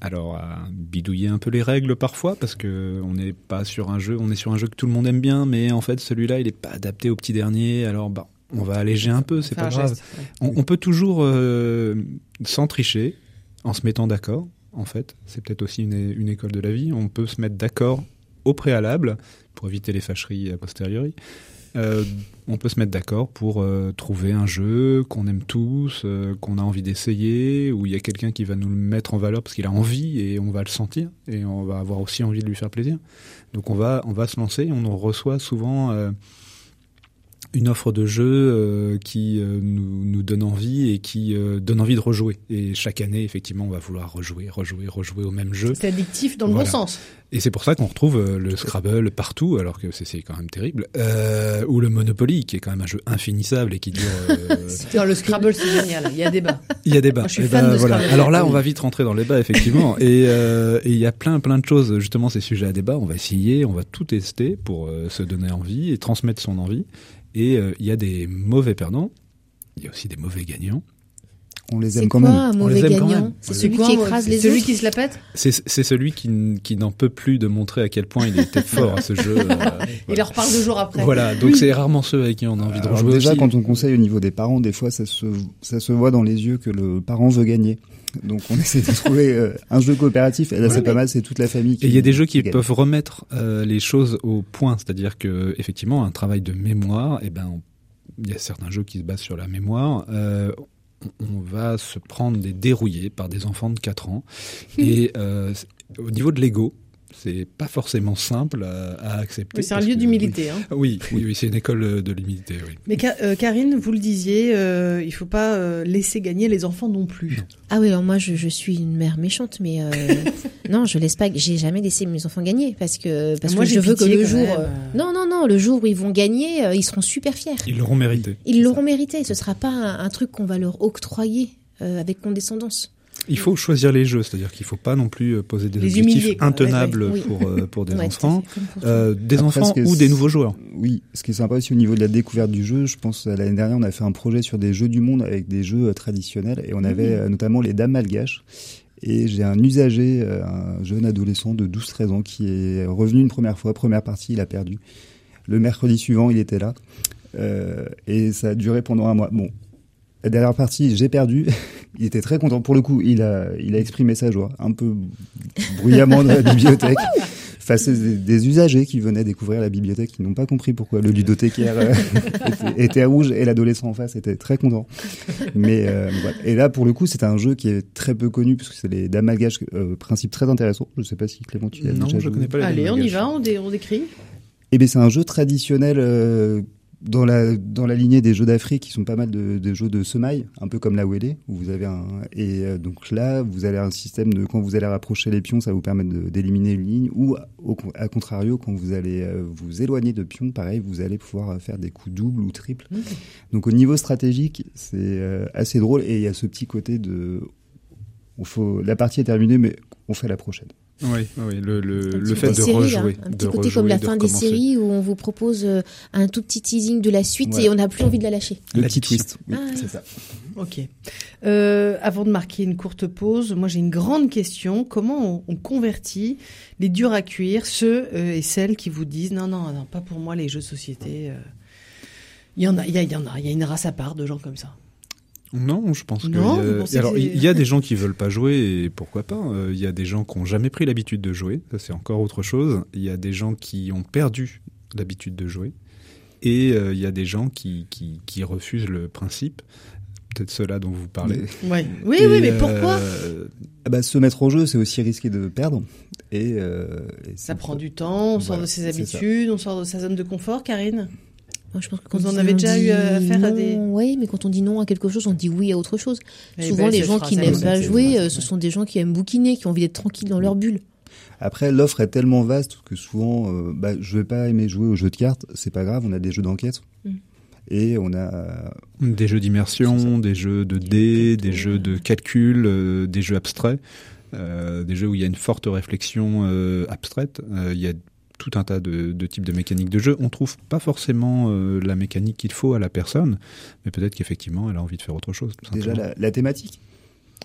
alors à bidouiller un peu les règles parfois parce que on n'est pas sur un jeu, on est sur un jeu que tout le monde aime bien, mais en fait celui-là il n'est pas adapté au petit dernier. Alors bah on va alléger un peu, c'est pas grave. on, peut toujours euh, s'en tricher en se mettant d'accord. En fait, c'est peut-être aussi une, une, école de la vie. On peut se mettre d'accord au préalable pour éviter les fâcheries a posteriori. Euh, on peut se mettre d'accord pour euh, trouver un jeu qu'on aime tous, euh, qu'on a envie d'essayer, où il y a quelqu'un qui va nous le mettre en valeur parce qu'il a envie et on va le sentir et on va avoir aussi envie de lui faire plaisir. Donc on va, on va se lancer. On reçoit souvent une offre de jeu euh, qui euh, nous, nous, donne envie et qui euh, donne envie de rejouer. Et chaque année, effectivement, on va vouloir rejouer, rejouer, rejouer au même jeu. C'est addictif dans le bon sens. Et c'est pour ça qu'on retrouve le Scrabble partout, alors que c'est quand même terrible. ou le Monopoly, qui est quand même un jeu infinissable et qui dure. le Scrabble, c'est génial. Il y a débat. Il y a débat. je suis fan de voilà. Alors là, on va vite rentrer dans le débat, effectivement. et il y a plein, plein de choses, justement, ces sujets à débat. On va essayer, on va tout tester pour se donner envie et transmettre son envie. Et euh, il y a des mauvais perdants, il y a aussi des mauvais gagnants. On les aime quand même. Un mauvais gagnant C'est celui qui écrase les celui qui se la pète C'est celui qui, qui n'en peut plus de montrer à quel point il était fort à ce jeu. Euh, il leur parle deux jours après. Voilà, donc c'est rarement ceux avec qui on a envie de rejouer. Déjà, quand on conseille au niveau des parents, des fois, ça se, ça se voit dans les yeux que le parent veut gagner. Donc on essaie de trouver euh, un jeu coopératif et là c'est pas mal, c'est toute la famille. Qui, et il y a des jeux qui peuvent remettre les choses au point, c'est-à-dire que effectivement un travail de mémoire, et eh ben il y a certains jeux qui se basent sur la mémoire. Euh, on va se prendre des dérouillés par des enfants de 4 ans. Et euh, au niveau de l'ego, c'est pas forcément simple à, accepter. c'est un lieu d'humilité. Hein. Oui, oui, c'est une école de l'humilité. Oui. Mais euh, Karine, vous le disiez, euh, il faut pas euh, laisser gagner les enfants non plus. Ah oui, alors moi je, je, suis une mère méchante, mais euh, non, je laisse pas. J'ai jamais laissé mes enfants gagner parce que parce moi, que je veux que le jour. non, non, non, le jour où ils vont gagner, ils seront super fiers. Ils l'auront mérité. Ils l'auront mérité. Ce sera pas un, un truc qu'on va leur octroyer avec condescendance. Il faut choisir les jeux, c'est-à-dire qu'il ne faut pas non plus euh, poser des objectifs intenables pour, euh, pour des enfants, euh, des enfants ou des nouveaux joueurs. Oui, ce qui est sympa aussi au niveau de la découverte du jeu, je pense l'année dernière on a fait un projet sur des jeux du monde avec des jeux traditionnels et on avait notamment les dames malgaches. Et j'ai un usager, un jeune adolescent de 12-13 ans qui est revenu une première fois, première partie, il a perdu. Le mercredi suivant, il était là. et ça a duré pendant un mois. Bon, la dernière partie, j'ai perdu. il était très content. Pour le coup, il a, il a exprimé sa joie, un peu bruyamment dans la bibliothèque, face à des, usagers qui venaient découvrir la bibliothèque, qui n'ont pas compris pourquoi le ludothécaire euh, était, à rouge et l'adolescent en face était très content. Mais euh, voilà. Et là, pour le coup, c'est un jeu qui est très peu connu, puisque c'est les dames malgaches, euh, principe très intéressant. Je ne sais pas si Clément, tu as Non, je connais pas les Allez, on y va, on, on décrit. Eh bien, c'est un jeu traditionnel dans la dans la lignée des jeux d'Afrique, qui sont pas mal de, de, jeux de semailles, un peu comme la Wélé, où vous avez un et euh, donc là vous avez un système de quand vous allez rapprocher les pions, ça vous permettre d'éliminer une ligne, ou au à contrario quand vous allez euh, vous éloigner de pions, pareil vous allez pouvoir faire des coups doubles ou triples. Donc au niveau stratégique, c'est euh, assez drôle et il y a ce petit côté de on faut la partie est terminée mais on fait la prochaine. Oui, oui le, le, le fait de rejouer. un petit côté comme la fin des séries où on vous propose euh, un tout petit teasing de la suite et on n'a plus envie de la lâcher. Le petit twist, oui, ah, c'est ça. Ok. Euh, avant de marquer une courte pause, moi j'ai une grande question. Comment on, on, convertit les durs à cuire, ceux euh, et celles qui vous disent non, non, non, pas pour moi les jeux de société. Euh. Il y en a, il y, y en a, il y a une race à part de gens comme ça. Non, je pense que. alors, il y a des gens qui veulent pas jouer et pourquoi pas. Euh, il y a des gens qui ont jamais pris l'habitude de jouer. Ça, c'est encore autre chose. Il y a des gens qui ont perdu l'habitude de jouer. Et euh, il y a des gens qui, qui, qui refusent le principe. Peut-être ceux-là dont vous parlez. Oui, oui, mais pourquoi euh, ah bah, Se mettre au jeu, c'est aussi risquer de perdre. Et, ça prend du temps, on sort de ses habitudes, on sort de sa zone de confort, Karine? Je pense que quand Vous en avez déjà eu euh, affaire à des. Oui, mais quand on dit non à quelque chose, on dit oui à autre chose. Souvent, les gens qui n'aiment pas jouer, euh, ce sont des gens qui aiment bouquiner, qui ont envie d'être tranquilles dans leur bulle. Après, l'offre est tellement vaste que souvent, euh, bah, je vais pas aimer jouer aux jeux de cartes, c'est pas grave, on a des jeux d'enquête. Mm. Et on a des jeux d'immersion, des jeux de dés, des jeux de calcul, des jeux abstraits, des jeux où il y a une forte réflexion abstraite. il y a tout un tas de, de, types de mécaniques de jeu. On trouve pas forcément euh, la mécanique qu'il faut à la personne, mais peut-être qu'effectivement, elle a envie de faire autre chose. Déjà, la, thématique.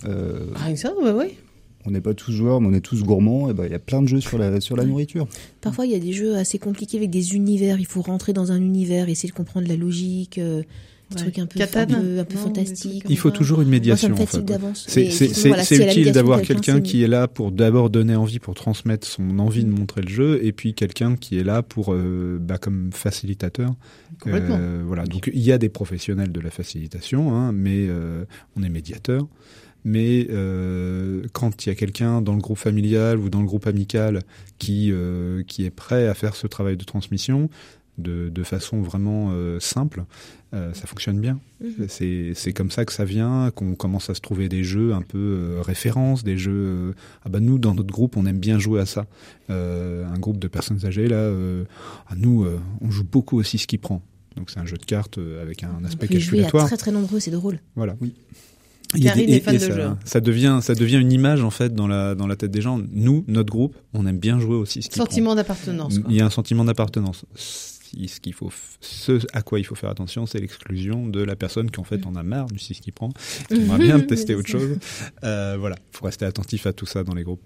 Euh, que ça, bah oui. On n'est pas tous joueurs, mais on est tous gourmands. Et ben, il y a plein de jeux sur la, sur la nourriture. Parfois, il y a des jeux assez compliqués avec des univers. Il faut rentrer dans un univers, essayer de comprendre la logique. Euh, des trucs un peu, un peu, fantastiques. Il faut toujours une médiation. Moi, en fait. C'est utile d'avoir quelqu'un qui est là pour d'abord donner envie, pour transmettre son envie de montrer le jeu, et puis quelqu'un qui est là pour, euh, bah, comme facilitateur. Euh, voilà. Donc il y a des professionnels de la facilitation, hein, mais euh, on est médiateur. Mais euh, quand il y a quelqu'un dans le groupe familial ou dans le groupe amical qui euh, qui est prêt à faire ce travail de transmission, de, de façon vraiment euh, simple, euh, ça fonctionne bien. Mhm. C'est comme ça que ça vient, qu'on commence à se trouver des jeux un peu euh, références, des jeux. ah bah nous dans notre groupe on aime bien jouer à ça. un groupe de personnes âgées là, à nous on joue beaucoup aussi ce qui prend. Donc c'est un jeu de cartes avec un aspect calculatoire. très très nombreux, c'est drôle. Voilà. Oui. Karine est fan de ça, jeu. ça devient, ça devient une image en fait dans la dans la tête des gens. Nous, notre groupe, on aime bien jouer aussi. Ce sentiment d'appartenance. Il y a un sentiment d'appartenance ce qu'il faut, ce à quoi il faut faire attention, c'est l'exclusion de la personne qui en fait en a marre du ce qui prend, qui aimerait bien tester autre chose. Euh, voilà, faut rester attentif à tout ça dans les groupes.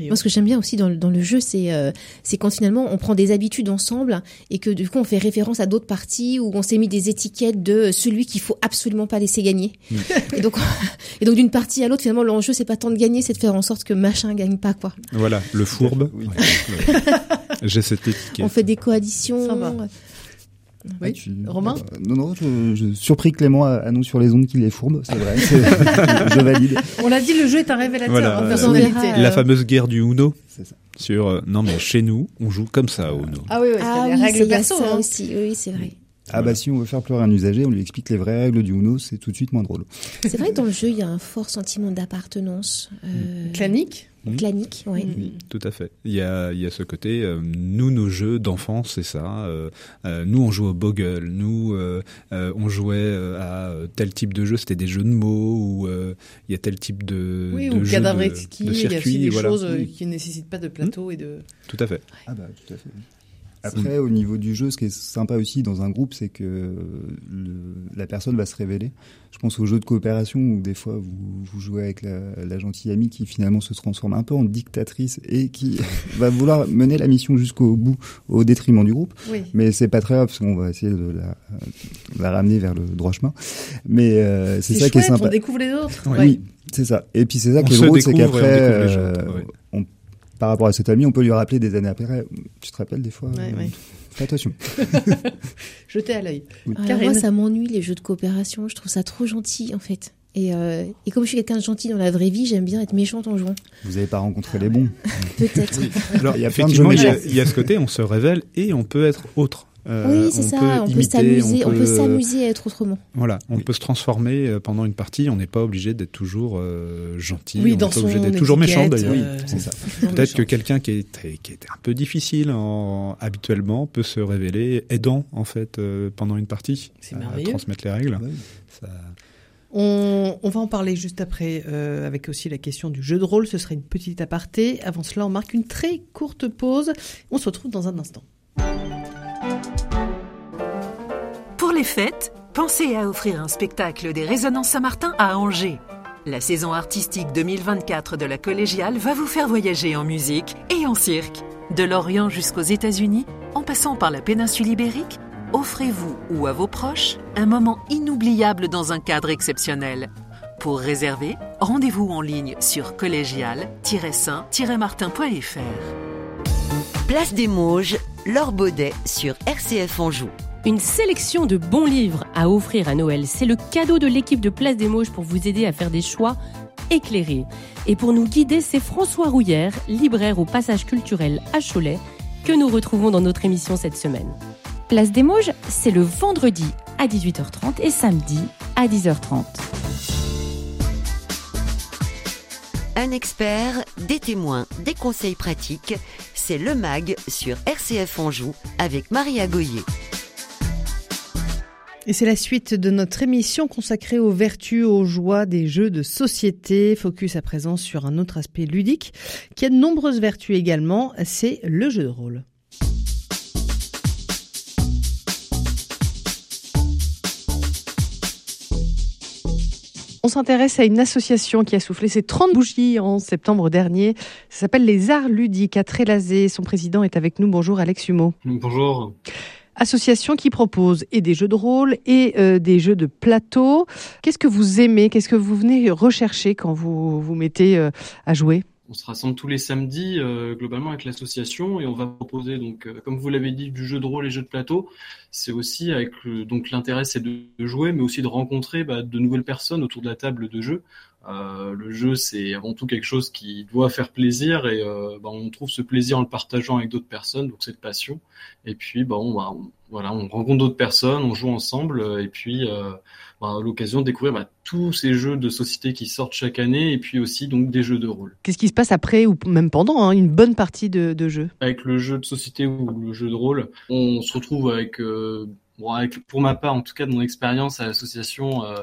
Moi, ce que j'aime bien aussi dans, dans le jeu, c'est euh, c'est quand finalement on prend des habitudes ensemble et que du coup on fait référence à d'autres parties où on s'est mis des étiquettes de celui qu'il faut absolument pas laisser gagner. Mm. et donc et donc d'une partie à l'autre, finalement l'enjeu c'est pas tant de gagner, c'est de faire en sorte que machin gagne pas quoi. Voilà, le fourbe. Oui. J'ai cette étiquette. On fait des coalitions. Oui, tu... Romain euh, Non, non, je, je, surpris Clément annonce sur les ondes qu'il est fourbe, c'est vrai, je valide. On l'a dit, le jeu est un révélateur voilà, en personnalité. La fameuse guerre du Uno. C'est ça. Sur, euh, non mais chez nous, on joue comme ça au Uno. Ah oui, oui, ah, les oui, règles perso. Ça hein. aussi, oui, c'est vrai. Ah bah si on veut faire pleurer un usager, on lui explique les vraies règles du Uno, c'est tout de suite moins drôle. C'est vrai que dans le jeu, il y a un fort sentiment d'appartenance. Euh... Clanique Mmh. Clanique, oui. Mmh. Tout à fait. Il y a, il y a ce côté, euh, nous, nos jeux d'enfance, c'est ça. Euh, euh, nous, on joue au Bogle. Nous, euh, euh, on jouait à tel type de jeu. C'était des jeux de mots ou il y a tel type de, oui, de ou jeu de, de Il y a aussi des voilà. choses qui ne nécessitent pas de plateau mmh. et de... Tout à fait. Ah bah, tout à fait. Après, au niveau du jeu, ce qui est sympa aussi dans un groupe, c'est que le, la personne va se révéler. Je pense aux jeux de coopération où des fois vous, vous jouez avec la, la, gentille amie qui finalement se transforme un peu en dictatrice et qui va vouloir mener la mission jusqu'au bout au détriment du groupe. Oui. Mais c'est pas très grave parce qu'on va essayer de la, la, ramener vers le droit chemin. Mais euh, c'est ça chouette, qui est sympa. On découvre les autres. Oui, ouais. c'est ça. Et puis c'est ça on qui est drôle, c'est qu'après, euh, on par rapport à cet ami, on peut lui rappeler des années après. Tu te rappelles des fois ouais, euh, ouais. Fais attention. Jeter à l'œil. Oui. moi, ça m'ennuie les jeux de coopération. Je trouve ça trop gentil, en fait. Et, euh, et comme je suis quelqu'un de gentil dans la vraie vie, j'aime bien être méchante en jouant. Vous n'avez pas rencontré ah, les bons Peut-être. Oui. Alors, il y a il y a ce côté, on se révèle et on peut être autre oui, c'est ça. On peut s'amuser, on peut s'amuser à être autrement. Voilà, on peut se transformer pendant une partie. On n'est pas obligé d'être toujours gentil. Oui, on n'est pas obligé d'être toujours méchant d'ailleurs. Oui, c'est ça. Peut-être que quelqu'un qui est qui était un peu difficile en, habituellement peut se révéler aidant en fait pendant une partie. C'est merveilleux. transmettre les règles. Ça... On, va en parler juste après, euh, avec aussi la question du jeu de rôle. Ce serait une petite aparté. Avant cela, on marque une très courte pause. On se retrouve dans un instant. Pour les fêtes, pensez à offrir un spectacle des Résonances Saint-Martin à Angers. La saison artistique 2024 de la collégiale va vous faire voyager en musique et en cirque. De l'Orient jusqu'aux États-Unis, en passant par la péninsule ibérique, offrez-vous ou à vos proches un moment inoubliable dans un cadre exceptionnel. Pour réserver, rendez-vous en ligne sur collégial-saint-martin.fr. Place des Mauges, Laure Baudet sur RCF Anjou. Une sélection de bons livres à offrir à Noël, c'est le cadeau de l'équipe de Place des Mauges pour vous aider à faire des choix éclairés. Et pour nous guider, c'est François Rouillère, libraire au Passage culturel à Cholet, que nous retrouvons dans notre émission cette semaine. Place des Mauges, c'est le vendredi à 18h30 et samedi à 10h30. Un expert, des témoins, des conseils pratiques, c'est le MAG sur RCF Anjou avec Maria Goyer. Et c'est la suite de notre émission consacrée aux vertus, aux joies des jeux de société. Focus à présent sur un autre aspect ludique qui a de nombreuses vertus également, c'est le jeu de rôle. On s'intéresse à une association qui a soufflé ses 30 bougies en septembre dernier. Ça s'appelle les Arts Ludiques à Trélazé. Son président est avec nous. Bonjour Alex Humeau. Bonjour. Association qui propose et des jeux de rôle et euh, des jeux de plateau. Qu'est-ce que vous aimez? Qu'est-ce que vous venez rechercher quand vous vous mettez euh, à jouer? On se rassemble tous les samedis euh, globalement avec l'association et on va proposer donc euh, comme vous l'avez dit du jeu de rôle et jeux de plateau. C'est aussi avec donc l'intérêt c'est de, jouer mais aussi de rencontrer bah, de nouvelles personnes autour de la table de jeu euh, le jeu c'est avant tout quelque chose qui doit faire plaisir et bah, on trouve ce plaisir en le partageant avec d'autres personnes donc cette passion et puis bah, on, bah, voilà on rencontre d'autres personnes on joue ensemble et puis bah, l'occasion de découvrir bah, tous ces jeux de société qui sortent chaque année et puis aussi donc des jeux de rôle. Qu'est-ce qui se passe après ou même pendant hein, une bonne partie de, de jeux Avec le jeu de société ou le jeu de rôle, on se retrouve avec, euh, bon, avec pour ma part en tout cas de mon expérience à l'association, euh,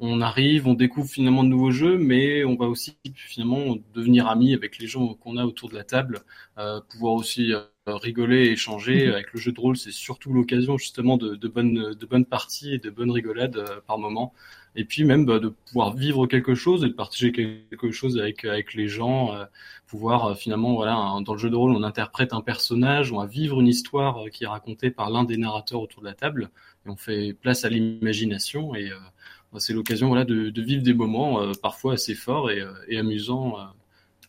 on arrive, on découvre finalement de nouveaux jeux, mais on va aussi finalement devenir amis avec les gens qu'on a autour de la table, euh, pouvoir aussi euh, rigoler et échanger. Mhm. Avec le jeu de rôle, c'est surtout l'occasion justement de, de, bonnes, de bonnes parties et de bonnes rigolades euh, par moment. Et puis même bah, de pouvoir vivre quelque chose et de partager quelque chose avec, avec les gens, euh, pouvoir finalement, voilà, dans le jeu de rôle, on interprète un personnage, on va vivre une histoire qui est racontée par l'un des narrateurs autour de la table, et on fait place à l'imagination et c'est l'occasion voilà, de, de, vivre des moments euh, parfois assez forts et, euh, et amusants,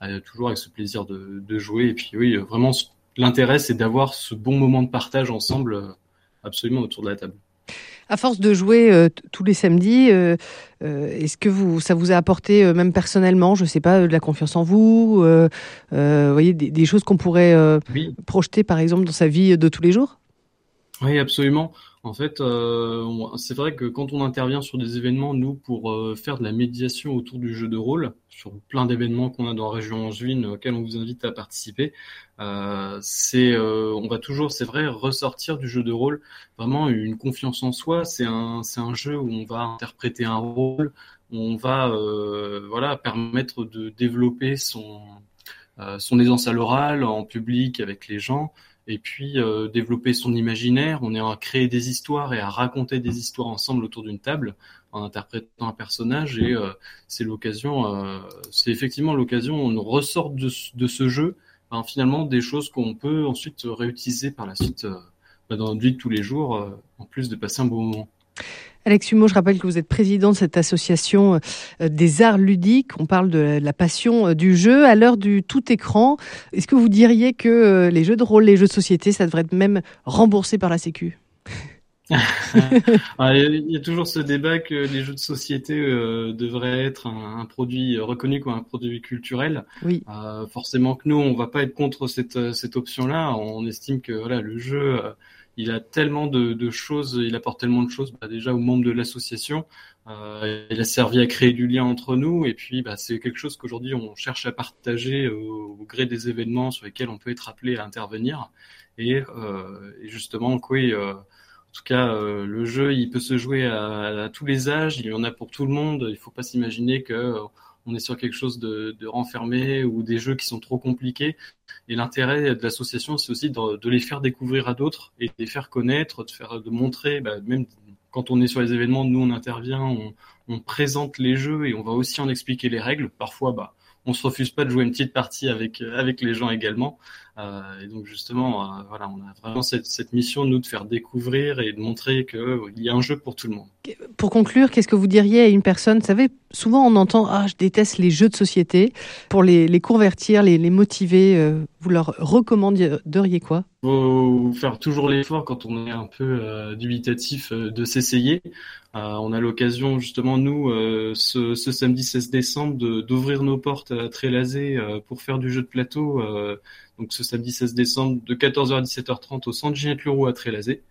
euh, toujours avec ce plaisir de, de, jouer. Et puis oui, vraiment, l'intérêt, c'est d'avoir ce bon moment de partage ensemble, absolument autour de la table. À force de jouer tous les samedis, est-ce que vous, ça vous a apporté, même personnellement, je sais pas, de la confiance en vous, vous voyez, des, des choses qu'on pourrait projeter, par exemple, dans sa vie de tous les jours? Oui, absolument. En fait, euh, c'est vrai que quand on intervient sur des événements, nous, pour euh, faire de la médiation autour du jeu de rôle, sur plein d'événements qu'on a dans la région angevine auxquels on vous invite à participer, euh, c'est, on va toujours, c'est vrai, ressortir du jeu de rôle vraiment une confiance en soi. C'est un, c'est un jeu où on va interpréter un rôle, on va, voilà, permettre de développer son son aisance à l'oral en public avec les gens et puis euh, développer son imaginaire. On est à créer des histoires et à raconter des histoires ensemble autour d'une table en interprétant un personnage et euh, c'est l'occasion, euh, c'est effectivement l'occasion, on ressort de, ce jeu ben, finalement des choses qu'on peut ensuite réutiliser par la suite ben, dans notre vie de tous les jours en plus de passer un bon moment. Alex Humeau, je rappelle que vous êtes président de cette association euh, des arts ludiques. On parle de la passion euh, du jeu à l'heure du tout écran. Est-ce que vous diriez que euh, les jeux de rôle, les jeux de société, ça devrait être même remboursé par la Sécu? Il y a toujours ce débat que les jeux de société devraient être un, produit reconnu comme un produit culturel. Oui. forcément que nous, on va pas être contre cette, cette option-là. On estime que voilà, le jeu il a tellement de, choses, il apporte tellement de choses bah, déjà aux membres de l'association. Euh, il a servi à créer du lien entre nous et puis bah, c'est quelque chose qu'aujourd'hui on cherche à partager au, gré des événements sur lesquels on peut être appelé à intervenir. Et, euh, et justement, oui, euh, en tout cas, euh, le jeu, il peut se jouer à, à, tous les âges, il y en a pour tout le monde. Il ne faut pas s'imaginer que on est sur quelque chose de, renfermé ou des jeux qui sont trop compliqués. Et l'intérêt de l'association, c'est aussi de, les faire découvrir à d'autres et de les faire connaître, de faire, de montrer, bah, même quand on est sur les événements, nous on intervient, on, présente les jeux et on va aussi en expliquer les règles. Parfois, bah, on se refuse pas de jouer une petite partie avec avec les gens également. Euh, et donc justement, euh, voilà, on a vraiment cette, cette, mission nous de faire découvrir et de montrer qu'il euh, y a un jeu pour tout le monde. Pour conclure, qu'est-ce que vous diriez à une personne Vous savez, souvent on entend ah je déteste les jeux de société. Pour les, les convertir, les, les motiver, vous leur recommanderiez quoi? Faut faire toujours l'effort quand on est un peu euh, dubitatif de s'essayer. Euh, on a l'occasion justement nous ce, ce, samedi 16 décembre d'ouvrir nos portes à Trélazé pour faire du jeu de plateau donc ce samedi 16 décembre de 14h à 17h30 au centre Ginette Leroux à Trélazé.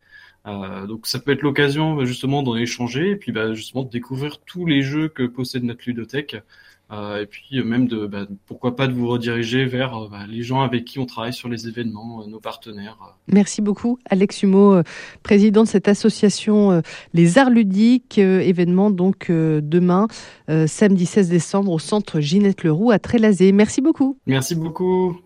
Euh, donc ça peut être l'occasion bah, justement d'en échanger et puis bah, justement de découvrir tous les jeux que possède notre ludothèque euh, et puis même de bah, pourquoi pas de vous rediriger vers euh, bah, les gens avec qui on travaille sur les événements, euh, nos partenaires. Merci beaucoup Alex Humeau, président de cette association Les Arts Ludiques, événement donc demain samedi 16 décembre au centre Ginette Leroux à Trélazé. Merci beaucoup. Merci beaucoup.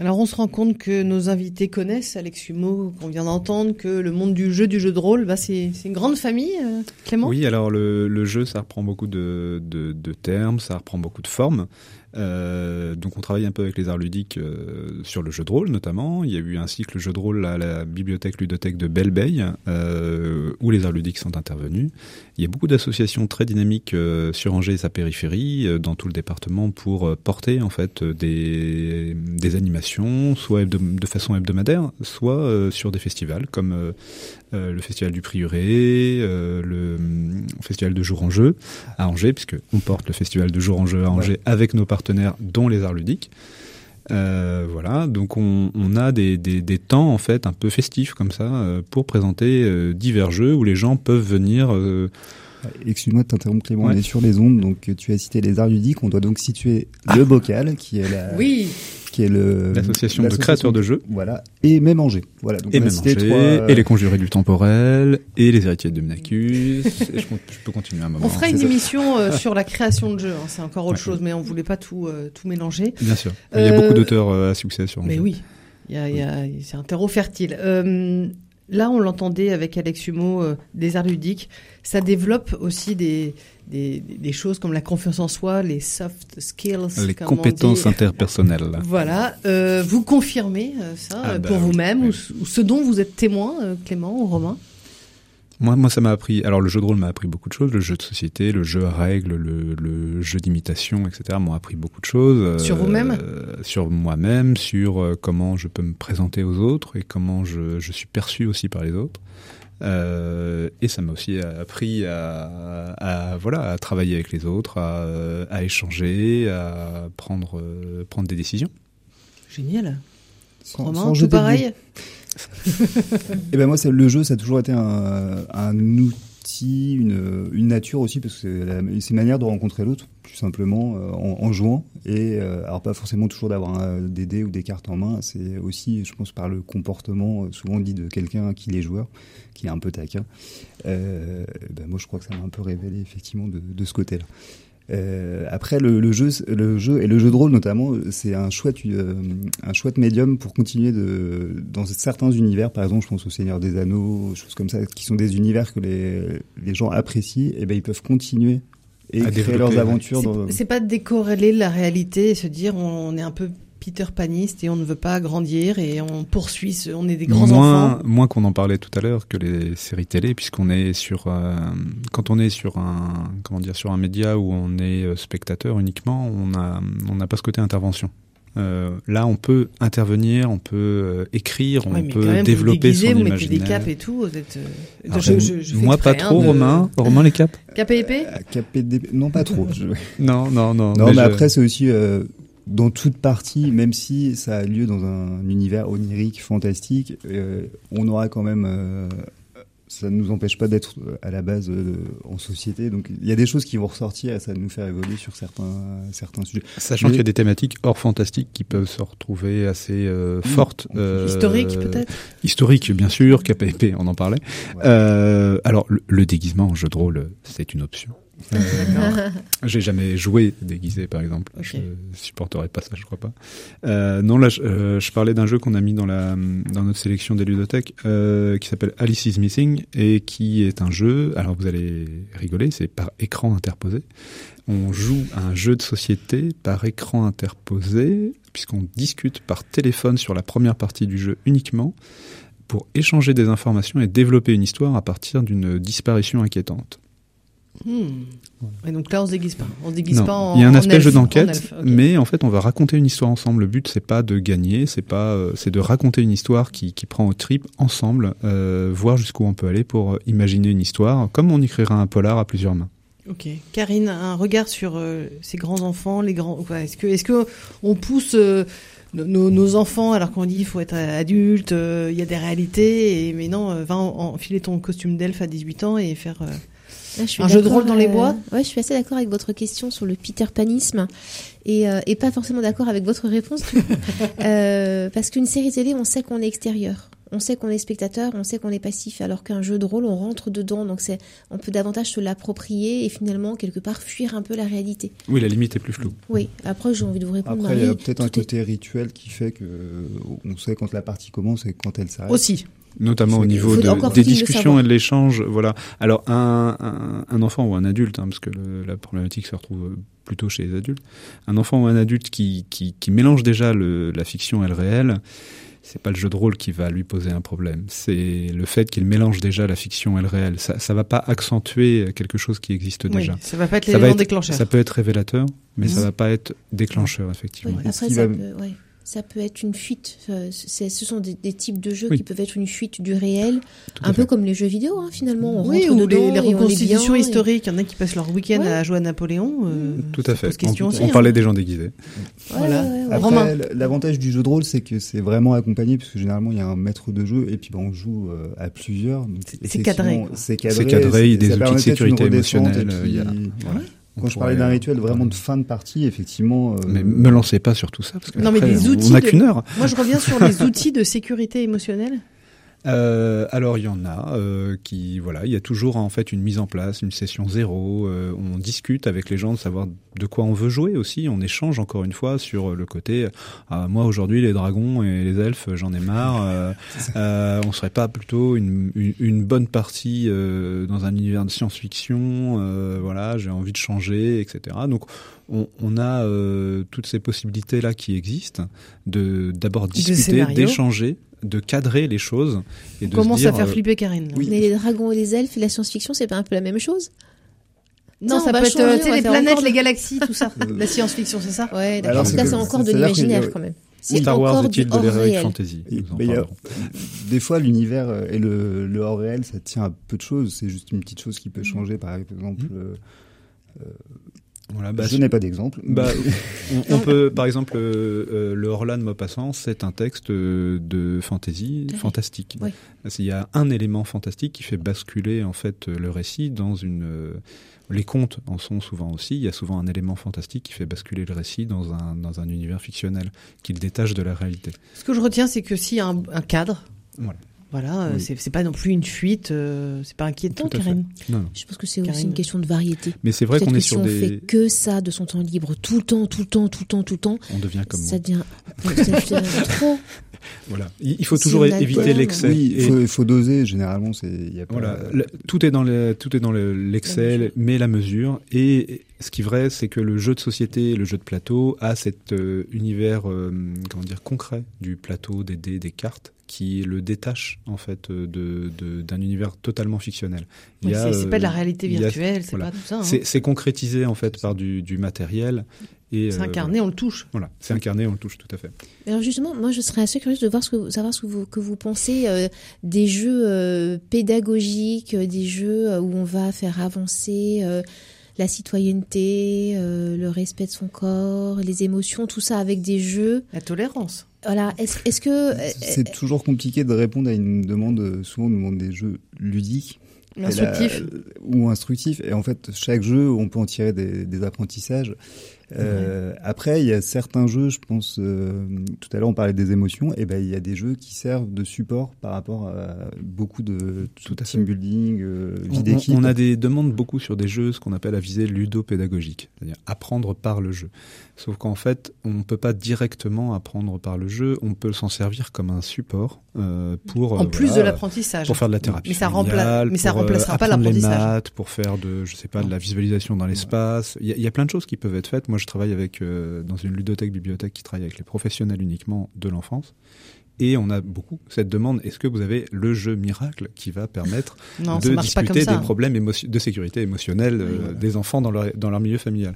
Alors on se rend compte que nos invités connaissent Alex Humeau, qu'on vient d'entendre, que le monde du jeu, du jeu de rôle, bah c'est une grande famille, euh, Clément? Oui, alors le, jeu, ça reprend beaucoup de, termes, ça reprend beaucoup de formes. Euh, donc on travaille un peu avec les arts ludiques euh, sur le jeu de rôle notamment. Il y a eu un cycle jeu de rôle à la bibliothèque ludothèque de Belleveille euh, où les arts ludiques sont intervenus. Il y a beaucoup d'associations très dynamiques euh, sur Angers et sa périphérie euh, dans tout le département pour porter en fait des, des animations, soit de façon hebdomadaire, soit sur des festivals comme le festival du Prieuré, le festival de jour en jeu à Angers, puisque on porte le festival de jour en jeu à Angers ouais. avec nos partenaires, dont les arts ludiques. Euh, voilà, donc on, on a des, des, des, temps en fait un peu festifs comme ça euh, pour présenter euh, divers jeux où les gens peuvent venir. Euh, Excuse-moi de t'interrompre Clément, ouais. on est sur les ondes, donc tu as cité les arts ludiques, on doit donc situer ah. le bocal qui est la, oui qui est le l'association de créateurs de jeux. Voilà, et même Angers. Voilà, donc et même Angers, trois, euh... et les conjurés du temporel, et les héritiers de Menacus. je, je, peux continuer un moment. On fera une émission euh, sur la création de jeux. Hein, c'est encore autre ouais. chose, mais on voulait pas tout euh, tout mélanger. Bien sûr. Il y a beaucoup d'auteurs euh, à succès sur. Mais oui, il y a, il y a, c'est un terreau fertile. Euh, Là, on l'entendait avec Alex Humeau euh, des arts ludiques. Ça développe aussi des, des, des, choses comme la confiance en soi, les soft skills. Les compétences interpersonnelles. Voilà. Euh, vous confirmez euh, ça ah, pour bah, vous-même oui. ou, ou, ce dont vous êtes témoin, euh, Clément ou Romain? Moi, moi, ça m'a appris. Alors, le jeu de rôle m'a appris beaucoup de choses. Le jeu de société, le jeu à règles, le, le jeu d'imitation, etc. m'ont appris beaucoup de choses. Sur vous-même? euh, Sur moi-même, sur euh, comment je peux me présenter aux autres et comment je, je suis perçu aussi par les autres. Euh, et ça m'a aussi appris à, à, voilà à travailler avec les autres, à, à échanger, à prendre prendre des décisions. Génial. Romain, tout pareil? Et eh ben moi, le jeu, ça a toujours été un, outil, une, nature aussi, parce que c'est une manière de rencontrer l'autre, tout simplement, euh, en, jouant. Et euh, alors pas forcément toujours d'avoir des dés ou des cartes en main, c'est aussi, je pense, par le comportement, euh, souvent dit de quelqu'un qui est joueur, qui est un peu taquin. Ben moi, je crois que ça m'a un peu révélé effectivement de ce côté-là. Euh, après le, le, jeu, le jeu et le jeu de rôle notamment, c'est un chouette, euh, un chouette médium pour continuer de dans certains univers. Par exemple, je pense au Seigneur des Anneaux, choses comme ça, qui sont des univers que les, les gens apprécient. Et ben ils peuvent continuer et à créer leurs aventures. C'est dans... pas décorréler la réalité et se dire on est un peu Peter Paniste et on ne veut pas grandir et on poursuit, ce, on est des grands moins, enfants. Moins qu'on en parlait tout à l'heure que les séries télé, puisqu'on est sur, euh, quand on est sur un, comment dire, sur un média où on est spectateur uniquement, on a, on n'a pas ce côté intervention. Euh, là, on peut intervenir, on peut euh, écrire, Ouais, on peut même, vous développer déguisez, son vous mettez des capes et tout. Vous êtes, euh, Alors, je- je- je fais moi, pas trop, de- Romain. Romain, les capes Cap et épée KPD Non, pas trop. je- Non, non, non. Non, mais, je- après, c'est aussi euh, dans toute partie, même si ça a lieu dans un univers onirique, fantastique, euh, on aura quand même. euh, ça ne nous empêche pas d'être euh, à la base euh, en société. Donc il y a des choses qui vont ressortir et ça va nous faire évoluer sur certains, certains sujets. Sachant Mais- qu'il y a des thématiques hors fantastique qui peuvent se retrouver assez euh, fortes. euh, Historique, peut-être Historique, bien sûr, KPP, on en parlait. Ouais. Euh, alors, le, le déguisement en jeu de rôle, c'est une option. Euh, J'ai jamais joué déguisé, par exemple. Je supporterais pas ça, je crois pas. Euh, non, là, je, euh, je parlais d'un jeu qu'on a mis dans la dans notre sélection des ludothèques, euh, qui s'appelle Alice is Missing et qui est un jeu. Alors, vous allez rigoler, c'est par écran interposé. On joue à un jeu de société par écran interposé, puisqu'on discute par téléphone sur la première partie du jeu uniquement pour échanger des informations et développer une histoire à partir d'une disparition inquiétante. Hmm. Et donc là, on se déguise pas. On se déguise Non, pas en. il y a un aspect jeu en d'enquête, mais en fait, on va raconter une histoire ensemble. Le but, c'est pas de gagner, c'est pas, euh, c'est de raconter une histoire qui, qui prend au trip ensemble, euh, voir jusqu'où on peut aller pour euh, imaginer une histoire, comme on écrira un polar à plusieurs mains. Ok. Karine, un regard sur euh, ces grands enfants, les grands. ouais, Est-ce que, est-ce que on pousse nos- enfants alors qu'on dit il faut être adulte, il y a des réalités, et, mais non, va en- enfiler ton costume d'elfe à 18 ans et faire. Là, je suis Un jeu de rôle dans les euh, bois Ouais, je suis assez d'accord avec votre question sur le Peter Panisme et, euh, et pas forcément d'accord avec votre réponse. Euh, parce qu'une série télé, on sait qu'on est extérieur. On sait qu'on est spectateur, on sait qu'on est passif, alors qu'un jeu de rôle, on rentre dedans, donc c'est, on peut davantage se l'approprier et finalement quelque part fuir un peu la réalité. Oui, la limite est plus floue. Oui. Après, j'ai envie de vous répondre. Après, il y a peut-être un est- côté rituel qui fait que on sait quand la partie commence et quand elle s'arrête. Aussi. notamment au niveau de- des discussions et de l'échange. Voilà. Alors un, un, un enfant ou un adulte, hein, parce que le- la problématique se retrouve plutôt chez les adultes, un enfant ou un adulte qui, qui, qui mélange déjà le, la fiction et le réel. C'est pas le jeu de rôle qui va lui poser un problème. C'est le fait qu'il mélange déjà la fiction et le réel. Ça, ça va pas accentuer quelque chose qui existe Oui, déjà. ça va pas être l'élément déclencheur. Ça peut être révélateur, mais ça Mhm. va pas être déclencheur effectivement. Oui, après, ça va- peut. Ça peut être une fuite. euh, ce sont des, des types de jeux Oui. qui peuvent être une fuite du réel, Tout un peu fait. comme les jeux vidéo, hein, finalement. On Oui, rentre ou les, les reconstitutions et- historiques. Il y en a qui passent leur week-end Ouais. à jouer à Napoléon. euh, Tout ça à fait. on aussi, on hein. parlait des gens déguisés. Voilà. ouais, ouais, ouais. Après, Romain. l- l'avantage du jeu de rôle, c'est que c'est vraiment accompagné, puisque généralement il y a un maître de jeu et puis ben, on joue euh, à plusieurs. C'est- cadré. C'est cadré. C'est cadré, il y a ça des outils de sécurité émotionnelle. Quand je parlais d'un rituel vraiment de fin de partie, effectivement. euh, Mais me lancez pas sur tout ça parce que Non, mais des outils on n'a de- qu'une heure. Moi, je reviens sur les outils de sécurité émotionnelle. Euh, alors il y en a euh, qui voilà, il y a toujours en fait une mise en place, une session zéro. euh, on discute avec les gens de savoir de quoi on veut jouer aussi. On échange encore une fois sur le côté. ah, moi aujourd'hui les dragons et les elfes, j'en ai marre. euh, euh, on serait pas plutôt une, une, une bonne partie euh, dans un univers de science-fiction. euh, voilà, j'ai envie de changer, etc. Donc on, on a euh, toutes ces possibilités là qui existent de d'abord discuter, d'échanger de cadrer les choses et On de commence se dire à faire euh, flipper Karine. là. Oui. Mais les dragons et les elfes et la science-fiction, c'est pas un peu la même chose? Non, ça peut être changer, euh, les planètes, encore les galaxies, tout ça. La science-fiction, c'est ça? Ouais, d'accord. c'est Là, c'est encore de l'imaginaire quand même. C'est Star Wars est-il du de hors l'heroic réel. fantasy Et- a- des fois, l'univers euh, et le, le hors réel, ça tient à peu de choses. C'est juste une petite chose qui Mm. peut changer. Par exemple, euh, Voilà, bah, je n'ai pas d'exemple. bah, on, on peut, par exemple, euh, euh, le Orlan Maupassant, c'est un texte euh, de fantasy Oui. fantastique. Oui. Il y a un élément fantastique qui fait basculer en fait le récit dans une. euh, les contes en sont souvent aussi. Il y a souvent un élément fantastique qui fait basculer le récit dans un dans un univers fictionnel, qui le détache de la réalité. Ce que je retiens, c'est que s'il y a un, un cadre, Voilà. Voilà, euh, Oui. c'est pas non plus une fuite, euh, c'est pas inquiétant. Non, non. Je pense que c'est aussi une question de variété. Mais c'est vrai qu'on que est si sur on des. fait que ça de son temps libre tout le temps, tout le temps, tout le temps, tout le temps, On devient comme ça devient, ça devient trop. Voilà. Il faut Si toujours on éviter l'excès. oui, il Et- faut, il faut doser. Généralement, c'est il y a pas. Voilà, le- tout est dans le, tout est dans le- l'excel, mais la mesure. Et ce qui est vrai, c'est que le jeu de société, le jeu de plateau, a cet euh, univers, euh, comment dire, concret du plateau, des dés, des cartes, qui le détache en fait de d'un univers totalement fictionnel. Oui, c'est pas de la réalité virtuelle, c'est pas tout ça. Hein. C'est concrétisé en fait par du, du matériel. C'est incarné, on le touche. Voilà, c'est incarné, on le touche, tout à fait. Alors justement, moi je serais assez curieuse de voir ce que, savoir ce que vous, que vous pensez des jeux pédagogiques, des jeux où on va faire avancer la citoyenneté, euh, le respect de son corps, les émotions, tout ça avec des jeux. La tolérance. Voilà. Est-ce que c'est euh, toujours compliqué de répondre à une demande Souvent, on demande des jeux ludiques. Instructifs. ou instructifs. Et en fait, chaque jeu, on peut en tirer des, des apprentissages. Euh, après, il y a certains jeux, je pense, euh, tout à l'heure on parlait des émotions, et ben il y a des jeux qui servent de support par rapport à beaucoup de tout team building, euh, vie d'équipe. On, a des demandes beaucoup sur des jeux, ce qu'on appelle à visée ludopédagogique, c'est-à-dire apprendre par le jeu. Sauf qu'en fait, on ne peut pas directement apprendre par le jeu, on peut s'en servir comme un support euh, pour en plus de l'apprentissage, pour faire de la thérapie. Mais ça, remplace, mais ça remplacera pas l'apprentissage. Les maths, pour faire de, je sais pas, de la visualisation dans l'espace. Il y, y, a plein de choses qui peuvent être faites. Moi, je travaille avec euh, dans une ludothèque bibliothèque qui travaille avec les professionnels uniquement de l'enfance. Et on a beaucoup cette demande est-ce que vous avez le jeu miracle qui va permettre de discuter des problèmes de sécurité émotionnelle euh, des enfants dans leur, dans leur milieu familial?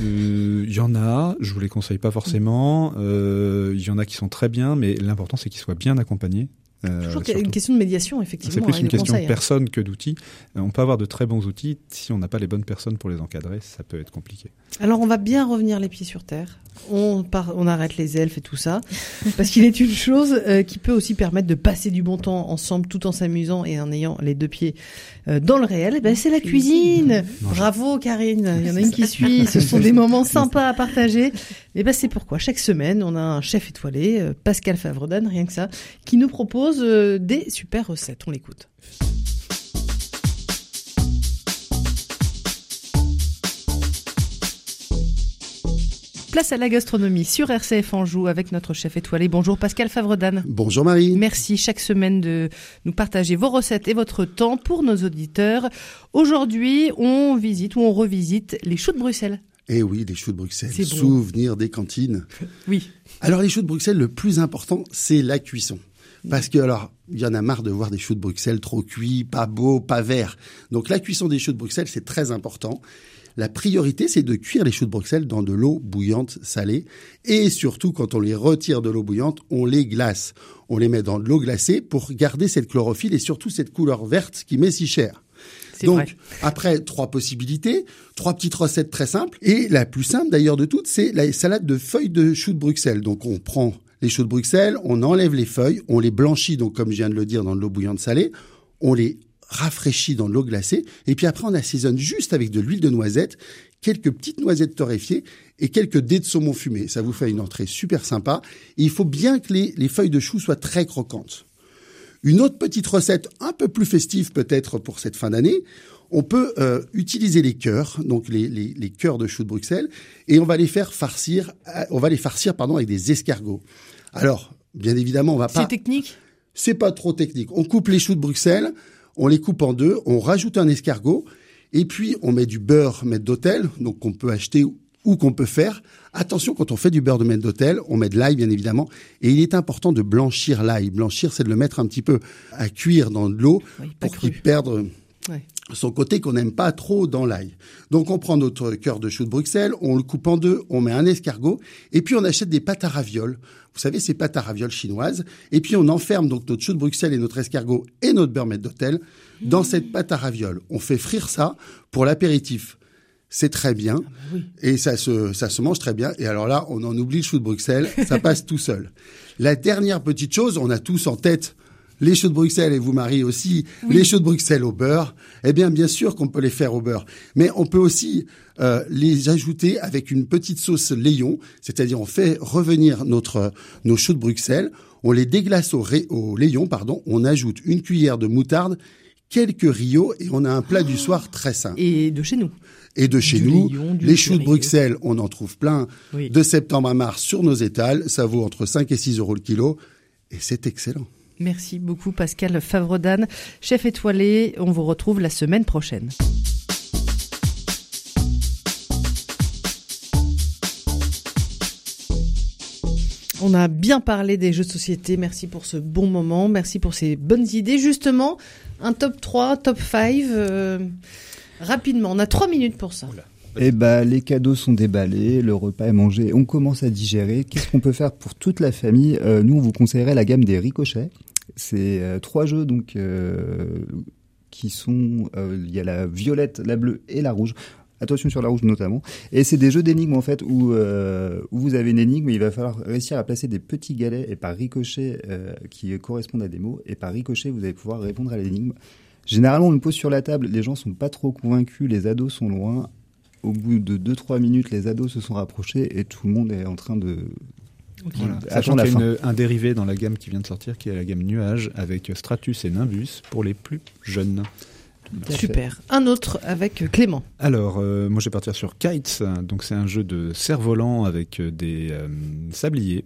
Il euh, y en a, je vous les conseille pas forcément. Il y en a qui sont très bien, mais l'important c'est qu'ils soient bien accompagnés euh, Toujours une question de médiation, effectivement. C'est plus une question de hein. personne que d'outils. Euh, on peut avoir de très bons outils. Si on n'a pas les bonnes personnes pour les encadrer, ça peut être compliqué. Alors, on va bien revenir les pieds sur terre. On, on arrête les elfes et tout ça. parce qu'il est une chose euh, qui peut aussi permettre de passer du bon temps ensemble tout en s'amusant et en ayant les deux pieds dans le réel. Ben, c'est la cuisine. Bravo, Karine. Il y en a une qui suit. Ce sont des moments sympas à partager. Et ben, c'est pourquoi chaque semaine, on a un chef étoilé, Pascal Favredan, rien que ça, qui nous propose euh, des super recettes. On l'écoute. Place à la gastronomie sur RCF Anjou avec notre chef étoilé. Bonjour Pascal Favredan. Bonjour Marie. Merci chaque semaine de nous partager vos recettes et votre temps pour nos auditeurs. Aujourd'hui, on visite ou on revisite les choux de Bruxelles. Eh oui, les choux de Bruxelles. Souvenir des cantines. oui. Alors les choux de Bruxelles, le plus important, c'est la cuisson. Parce que alors, il y en a marre de voir des choux de Bruxelles trop cuits, pas beaux, pas verts. Donc la cuisson des choux de Bruxelles, c'est très important. La priorité, c'est de cuire les choux de Bruxelles dans de l'eau bouillante salée. Et surtout, quand on les retire de l'eau bouillante, on les glace. On les met dans de l'eau glacée pour garder cette chlorophylle et surtout cette couleur verte qui met si cher. Donc, après, trois possibilités, trois petites recettes très simples. Et la plus simple d'ailleurs de toutes, c'est la salade de feuilles de choux de Bruxelles. Donc, on prend les choux de Bruxelles, on enlève les feuilles, on les blanchit, donc comme je viens de le dire, dans de l'eau bouillante salée, on les rafraîchit dans de l'eau glacée, et puis après on assaisonne juste avec de l'huile de noisette, quelques petites noisettes torréfiées et quelques dés de saumon fumé. Ça vous fait une entrée super sympa. Il faut bien que les, les feuilles de choux soient très croquantes. Une autre petite recette un peu plus festive peut-être pour cette fin d'année, on peut euh, utiliser les cœurs, donc les, les, les, cœurs de choux de Bruxelles, et on va les faire farcir, euh, on va les farcir pardon avec des escargots. Alors, bien évidemment, on va pas. C'est technique? C'est pas trop technique. On coupe les choux de Bruxelles, on les coupe en deux, on rajoute un escargot, et puis on met du beurre maître d'hôtel, donc qu'on peut acheter ou qu'on peut faire. Attention, quand on fait du beurre de maître d'hôtel, on met de l'ail, bien évidemment, et il est important de blanchir l'ail. Blanchir, c'est de le mettre un petit peu à cuire dans de l'eau pour qu'il perde son côté qu'on n'aime pas trop dans l'ail. Donc on prend notre cœur de chou de Bruxelles, on le coupe en deux, on met un escargot, et puis on achète des pâtes à ravioles. Vous savez, ces pâtes à ravioles chinoises. Et puis on enferme donc notre chou de Bruxelles et notre escargot et notre beurre d'hôtel dans cette pâte à ravioles. On fait frire ça pour l'apéritif. C'est très bien. Ah bah et ça se, ça se mange très bien. Et alors là, on en oublie le chou de Bruxelles. ça passe tout seul. La dernière petite chose, on a tous en tête les choux de Bruxelles, et vous Marie aussi, les choux de Bruxelles au beurre, eh bien bien sûr qu'on peut les faire au beurre. Mais on peut aussi euh, les ajouter avec une petite sauce Léon, c'est-à-dire on fait revenir notre nos choux de Bruxelles, on les déglace au, au Léon, pardon, on ajoute une cuillère de moutarde, quelques rios et on a un plat du soir très simple. Et de chez nous et de chez nous. les choux de Bruxelles, on en trouve plein. De septembre à mars sur nos étals, ça vaut entre 5 et 6 euros le kilo. Et c'est excellent. Merci beaucoup Pascal Favredan, chef étoilé. On vous retrouve la semaine prochaine. On a bien parlé des jeux de société. Merci pour ce bon moment. Merci pour ces bonnes idées. Justement, un top 3, top 5. euh, rapidement, on a 3 minutes pour ça. Eh ben, les cadeaux sont déballés, le repas est mangé, on commence à digérer. Qu'est-ce qu'on peut faire pour toute la famille? Euh, Nous, on vous conseillerait la gamme des ricochets. C'est euh, trois jeux donc euh, qui sont, euh, il y a la violette, la bleue et la rouge. Attention sur la rouge notamment. Et c'est des jeux d'énigmes en fait où, où vous avez une énigme, il va falloir réussir à placer des petits galets et par ricochet qui correspondent à des mots et par ricochet vous allez pouvoir répondre à l'énigme. Généralement on le pose sur la table, les gens sont pas trop convaincus, les ados sont loin. Au bout de 2-3 minutes, les ados se sont rapprochés et tout le monde est en train de Voilà. Attends Sachant qu'il y a une- un dérivé dans la gamme qui vient de sortir, qui est la gamme Nuage, avec Stratus et Nimbus pour les plus jeunes. Super. Un autre avec Clément. Alors, euh, moi je vais partir sur Kites. Donc c'est un jeu de cerf-volant avec euh, des euh, sabliers.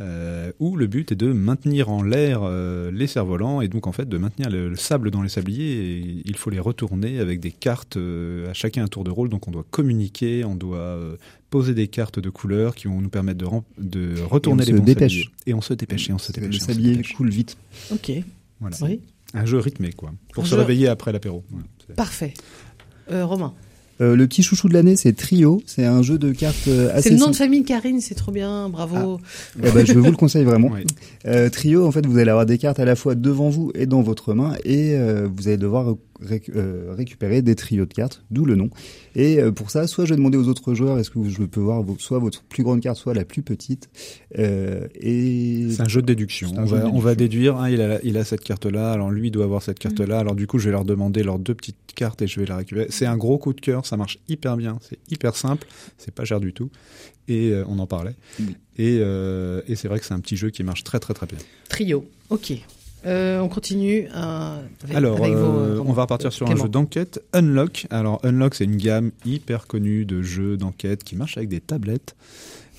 Euh, où le but est de maintenir en l'air euh, les cerfs-volants et donc en fait de maintenir le, le sable dans les sabliers et il faut les retourner avec des cartes euh, à chacun un tour de rôle donc on doit communiquer, on doit euh, poser des cartes de couleurs qui vont nous permettre de, retourner les bons dépêche. sabliers. et on se dépêche et on se Le dépêche se sablier coule vite. Ok. Voilà. Oui. Un jeu rythmé quoi pour Un se jeu- réveiller après l'apéro. Voilà. Parfait. Euh, Romain. Euh, le petit chouchou de l'année, c'est Trio. C'est un jeu de cartes euh, assez C'est le nom de famille Karine, c'est trop bien, bravo. Eh ben, je vous le conseille vraiment. Euh, trio, en fait, vous allez avoir des cartes à la fois devant vous et dans votre main, et euh, vous allez devoir euh, récupérer des trios de cartes, d'où le nom. Et euh, pour ça, soit je vais demander aux autres joueurs, est-ce que je peux voir vo- soit votre plus grande carte, soit la plus petite. Euh, et C'est un jeu de déduction. On jeu va, de on va déduction. déduire, ah, il, a, il a cette carte-là, alors lui il doit avoir cette carte-là, alors du coup je vais leur demander leurs deux petites cartes et je vais la récupérer. C'est un gros coup de cœur, ça marche hyper bien, c'est hyper simple, c'est pas cher du tout, et euh, on en parlait. Oui. Et, euh, et c'est vrai que c'est un petit jeu qui marche très très très bien. Trio. Ok. Euh, on continue euh, avec, Alors, avec vos, euh, on va repartir sur un jeu d'enquête, Unlock. Alors, Unlock, c'est une gamme hyper connue de jeux d'enquête qui marche avec des tablettes,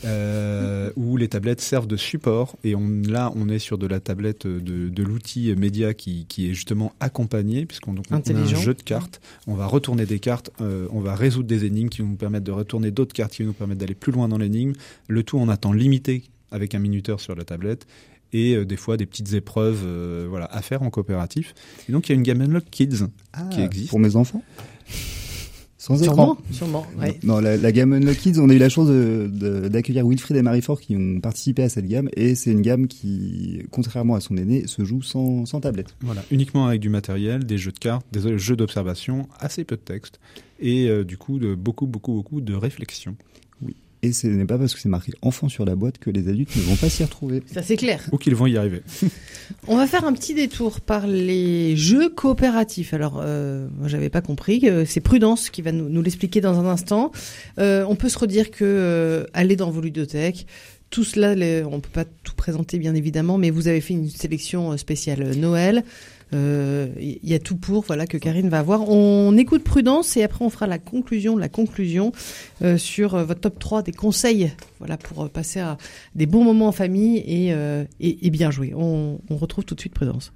euh, où les tablettes servent de support. Et on, là, on est sur de la tablette de, de l'outil média qui, qui est justement accompagné, puisqu'on donc, on a un jeu de cartes. On va retourner des cartes, euh, on va résoudre des énigmes qui vont nous permettre de retourner d'autres cartes qui vont nous permettre d'aller plus loin dans l'énigme. Le tout en un temps limité avec un minuteur sur la tablette et euh, des fois des petites épreuves euh, voilà, à faire en coopératif. Et donc il y a une gamme Unlock Kids qui existe. Ah, pour mes enfants. Sans écran. Sûrement, sûrement. ouais. Non, la, la gamme Unlock Kids, on a eu la chance d'accueillir Wilfried et Marie-Fort qui ont participé à cette gamme et c'est une gamme qui, contrairement à son aîné, se joue sans, sans tablette. Voilà, uniquement avec du matériel, des jeux de cartes, des jeux d'observation, assez peu de texte et euh, du coup de beaucoup beaucoup beaucoup de réflexion. Et ce n'est pas parce que c'est marqué enfant sur la boîte que les adultes ne vont pas s'y retrouver. Ça c'est clair. Ou qu'ils vont y arriver. On va faire un petit détour par les jeux coopératifs. Alors, euh, moi, j'avais pas compris. euh, C'est Prudence qui va nous, nous l'expliquer dans un instant. Euh, on peut se redire que euh, allez dans vos ludothèques. Tout cela, les- on peut pas tout présenter bien évidemment, mais vous avez fait une sélection euh, spéciale euh, Noël. Euh, Il y a tout pour, voilà, que Karine va voir. On écoute Prudence et après on fera la conclusion, la conclusion euh, sur euh, votre top 3 des conseils, voilà, pour euh, passer à des bons moments en famille et, euh, et, et bien jouer. On, on retrouve tout de suite Prudence.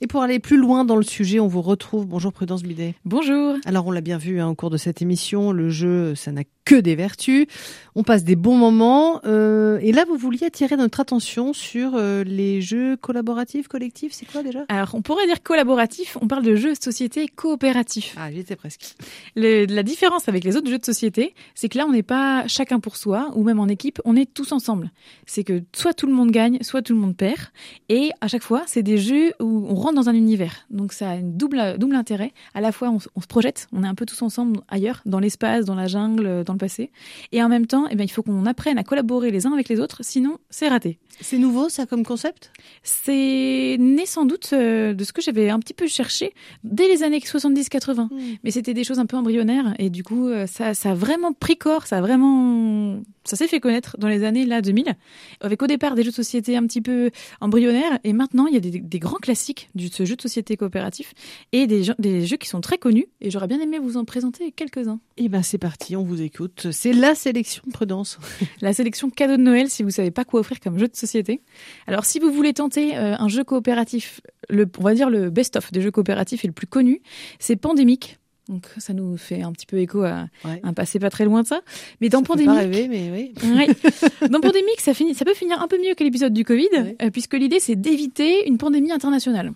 Et pour aller plus loin dans le sujet, on vous retrouve. Bonjour Prudence Bidet. Bonjour. Alors on l'a bien vu hein, au cours de cette émission, le jeu, ça n'a que des vertus. On passe des bons moments. euh, et là, vous vouliez attirer notre attention sur euh, les jeux collaboratifs, collectifs. C'est quoi déjà? Alors, on pourrait dire collaboratif, on parle de jeux société coopératifs. Ah, j'y étais presque. Le- la différence avec les autres jeux de société, c'est que là, on n'est pas chacun pour soi, ou même en équipe, on est tous ensemble. C'est que soit tout le monde gagne, soit tout le monde perd. Et à chaque fois, c'est des jeux où on rentre dans un univers. Donc ça a une double, double intérêt. À la fois, on, on se projette, on est un peu tous ensemble ailleurs, dans l'espace, dans la jungle, dans passé. Et en même temps, eh ben, il faut qu'on apprenne à collaborer les uns avec les autres, sinon c'est raté. C'est nouveau ça comme concept? C'est né sans doute euh, de ce que j'avais un petit peu cherché dès les années 70-80. Mais c'était des choses un peu embryonnaires et du coup, euh, ça, ça a vraiment pris corps, ça a vraiment, ça s'est fait connaître dans les années là 2000, avec au départ des jeux de société un petit peu embryonnaires et maintenant il y a des, des grands classiques de ce jeu de société coopératif et des, jeux- des jeux qui sont très connus et j'aurais bien aimé vous en présenter quelques-uns. Eh ben c'est parti, on vous écoute. C'est la sélection de Prudence. La sélection cadeau de Noël si vous savez pas quoi offrir comme jeu de société. Alors si vous voulez tenter euh, un jeu coopératif, le, on va dire le best-of des jeux coopératifs et le plus connu, c'est Pandémique. Donc ça nous fait un petit peu écho à Ouais. un passé pas très loin de ça. Mais dans Ça pas rêver, mais oui. Ouais. Dans pandémique, ça, finit, ça peut finir un peu mieux que l'épisode du Covid, Ouais. euh, puisque l'idée c'est d'éviter une pandémie internationale.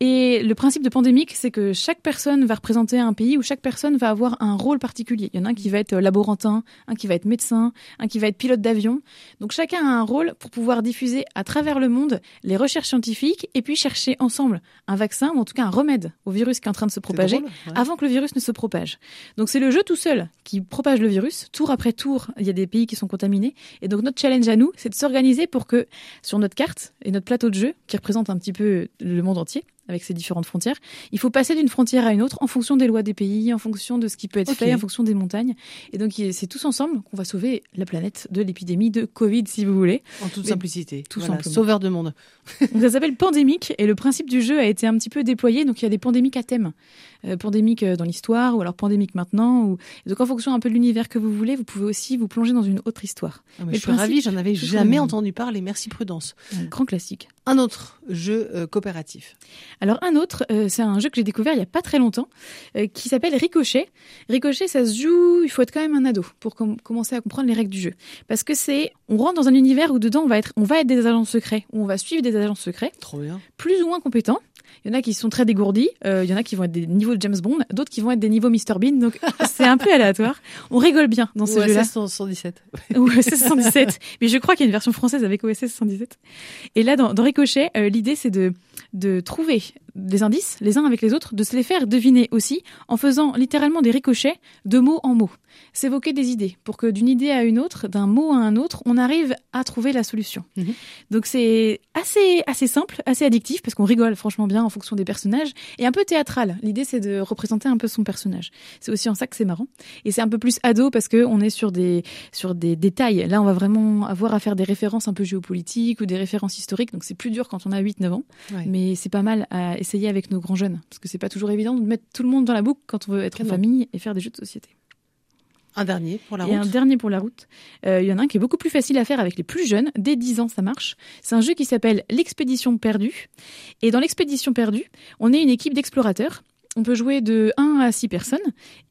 Et le principe de pandémique, c'est que chaque personne va représenter un pays où chaque personne va avoir un rôle particulier. Il y en a un qui va être euh, laborantin, un qui va être médecin, un qui va être pilote d'avion. Donc chacun a un rôle pour pouvoir diffuser à travers le monde les recherches scientifiques et puis chercher ensemble un vaccin ou en tout cas un remède au virus qui est en train de se propager drôle, ouais. avant que le virus ne se propage. Donc c'est le jeu tout seul qui propage le virus. Tour après tour, il y a des pays qui sont contaminés. Et donc notre challenge à nous, c'est de s'organiser pour que sur notre carte et notre plateau de jeu, qui représente un petit peu le monde entier, avec ses différentes frontières, il faut passer d'une frontière à une autre en fonction des lois des pays, en fonction de ce qui peut être fait, en fonction des montagnes. Et donc c'est tous ensemble qu'on va sauver la planète de l'épidémie de Covid, si vous voulez. En toute Mais simplicité. tout Voilà, simplement. Sauveur de monde. Donc ça s'appelle Pandémique et le principe du jeu a été un petit peu déployé. Donc il y a des pandémiques à thème, euh, pandémique euh, dans l'histoire ou alors pandémique maintenant. Ou... Donc en fonction un peu de l'univers que vous voulez, vous pouvez aussi vous plonger dans une autre histoire. Ah, mais Mais je suis ravie, j'en avais jamais entendu parler. Merci Prudence. Un grand classique. Un autre jeu euh, coopératif. Alors un autre, euh, c'est un jeu que j'ai découvert il y a pas très longtemps, euh, qui s'appelle Ricochet. Ricochet, ça se joue, il faut être quand même un ado pour com- commencer à comprendre les règles du jeu, parce que c'est, on rentre dans un univers où dedans on va être, on va être des agents secrets, où on va suivre des agents secrets, Trop bien. plus ou moins compétents. Il y en a qui sont très dégourdis, euh, il y en a qui vont être des niveaux de James Bond, d'autres qui vont être des niveaux Mr Bean, donc c'est un peu aléatoire. On rigole bien dans ce OSS jeu-là. 117. ou OSS 117. Mais je crois qu'il y a une version française avec OSS 117. Et là, dans, dans Ricochet, euh, l'idée, c'est de, de trouver des indices, les uns avec les autres, de se les faire deviner aussi, en faisant littéralement des ricochets de mot en mot. S'évoquer des idées, pour que d'une idée à une autre, d'un mot à un autre, on arrive à trouver la solution. Mhm. Donc c'est assez, assez simple, assez addictif, parce qu'on rigole franchement bien en fonction des personnages, et un peu théâtral. L'idée, c'est de représenter un peu son personnage. C'est aussi en ça que c'est marrant. Et c'est un peu plus ado, parce que on est sur des, sur des détails. Là, on va vraiment avoir à faire des références un peu géopolitiques ou des références historiques, donc c'est plus dur quand on a 8-9 ans. Ouais. Mais c'est pas mal à essayer avec nos grands jeunes, parce que c'est pas toujours évident de mettre tout le monde dans la boucle quand on veut être en famille et faire des jeux de société. Un dernier pour la et un route. dernier pour la route. Euh, Il y en a un qui est beaucoup plus facile à faire avec les plus jeunes. Dès 10 ans, ça marche. C'est un jeu qui s'appelle L'expédition perdue. Et dans l'expédition perdue, on est une équipe d'explorateurs. On peut jouer de 1 à 6 personnes.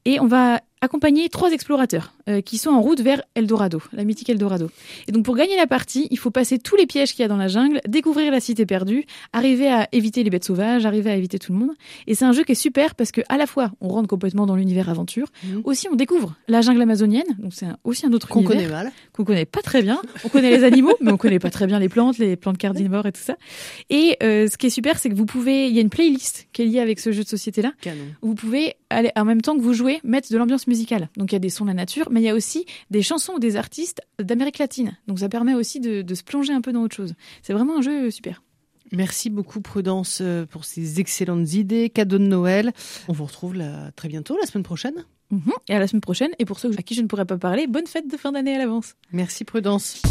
Et on va accompagner trois explorateurs euh, qui sont en route vers Eldorado, la mythique Eldorado. Et donc pour gagner la partie, il faut passer tous les pièges qu'il y a dans la jungle, découvrir la cité perdue, arriver à éviter les bêtes sauvages, arriver à éviter tout le monde. Et c'est un jeu qui est super parce que à la fois on rentre complètement dans l'univers aventure, Mhm. aussi on découvre la jungle amazonienne, donc c'est aussi un autre Qu'on connaît mal. qu'on connaît pas très bien. On connaît les animaux, mais on connaît pas très bien les plantes, les plantes carnivores et tout ça. Et euh, ce qui est super, c'est que vous pouvez, il y a une playlist qui est liée avec ce jeu de société là. Canon. Vous pouvez aller en même temps que vous jouez mettre de l'ambiance musicale. Donc il y a des sons de la nature, mais il y a aussi des chansons ou des artistes d'Amérique latine. Donc ça permet aussi de, de se plonger un peu dans autre chose. C'est vraiment un jeu super. Merci beaucoup Prudence euh, pour ces excellentes idées, cadeaux de Noël. On vous retrouve là, très bientôt, la semaine prochaine. Mhm. Et à la semaine prochaine. Et pour ceux à qui je ne pourrais pas parler, bonne fête de fin d'année à l'avance. Merci Prudence.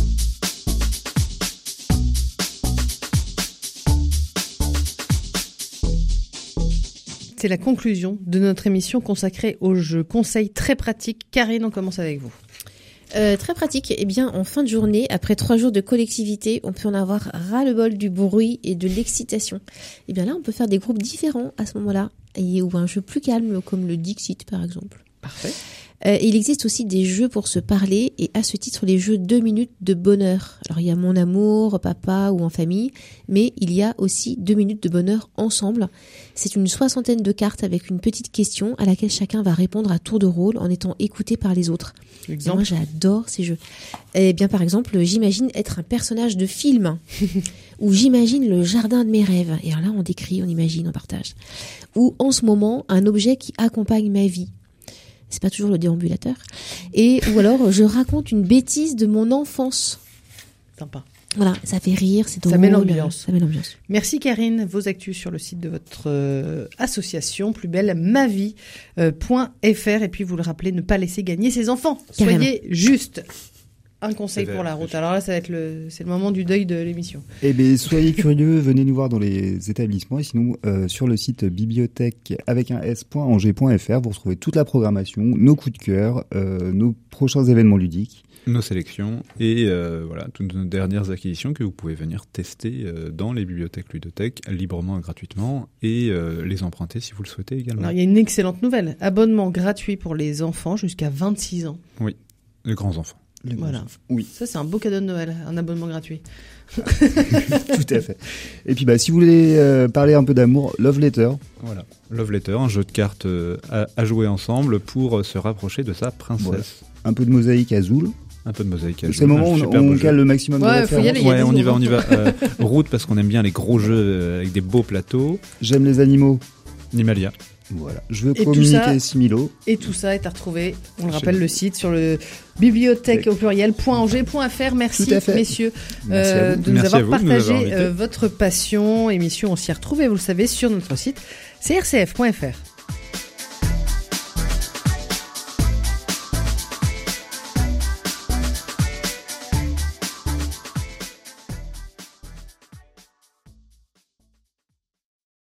C'est la conclusion de notre émission consacrée aux jeux. Conseils très pratiques. Karine, on commence avec vous. Euh, très pratique. Eh bien, en fin de journée, après trois jours de collectivité, on peut en avoir ras-le-bol du bruit et de l'excitation. Eh bien là, on peut faire des groupes différents à ce moment-là, et ou un jeu plus calme comme le Dixit par exemple. Parfait. Euh, il existe aussi des jeux pour se parler et à ce titre les jeux 2 minutes de bonheur. Alors il y a mon amour, papa ou en famille, mais il y a aussi 2 minutes de bonheur ensemble. C'est une soixantaine de cartes avec une petite question à laquelle chacun va répondre à tour de rôle en étant écouté par les autres. Et moi j'adore ces jeux. Eh bien par exemple, j'imagine être un personnage de film ou j'imagine le jardin de mes rêves. Et alors là on décrit, on imagine, on partage. Ou en ce moment un objet qui accompagne ma vie c'est pas toujours le déambulateur. Et ou alors je raconte une bêtise de mon enfance. Sympa. Voilà, ça fait rire, c'est drôle. Ça met l'ambiance. Ça met l'ambiance. Merci Karine. Vos actus sur le site de votre euh, association, plus belle, mavie.fr. Et puis vous le rappelez, ne pas laisser gagner ses enfants. Carrément. Soyez juste. Un conseil pour la route. c'est Alors là, ça va être le, c'est le moment du deuil de l'émission. Eh bien, soyez curieux, venez nous voir dans les établissements et sinon euh, sur le site bibliothèque avec un s.angers.fr, vous retrouvez toute la programmation, nos coups de cœur, euh, nos prochains événements ludiques. nos sélections et euh, voilà toutes nos dernières acquisitions que vous pouvez venir tester euh, dans les bibliothèques ludothèques librement et gratuitement et euh, les emprunter si vous le souhaitez également. Alors, il y a une excellente nouvelle. Abonnement gratuit pour les enfants jusqu'à 26 ans. Les grands enfants. Les Voilà. Oui, Ça, c'est un beau cadeau de Noël, un abonnement gratuit. tout à fait. Et puis, bah, si vous voulez euh, parler un peu d'amour, Love Letter. Voilà. Love Letter, un jeu de cartes euh, à, à jouer ensemble pour euh, se rapprocher de sa princesse. Voilà. Un peu de mosaïque azul. Un peu de mosaïque à C'est le moment où on, on cale le maximum Ouais, de faut y références. aller, y Ouais, on y va, on y hein. va. Euh, route parce qu'on aime bien les gros jeux euh, avec des beaux plateaux. J'aime les animaux. Nimalia. Voilà. Je veux Et communiquer ça- 6000 euros. Et tout ça est à retrouver, on le rappelle, le site sur le bibliothèque au pluriel .angers.fr. Merci, messieurs, Merci euh, de nous Merci avoir vous de nous avoir partagé euh, votre passion. Émission, on s'y est retrouvé, vous le savez, sur notre site, c'est rcf.fr.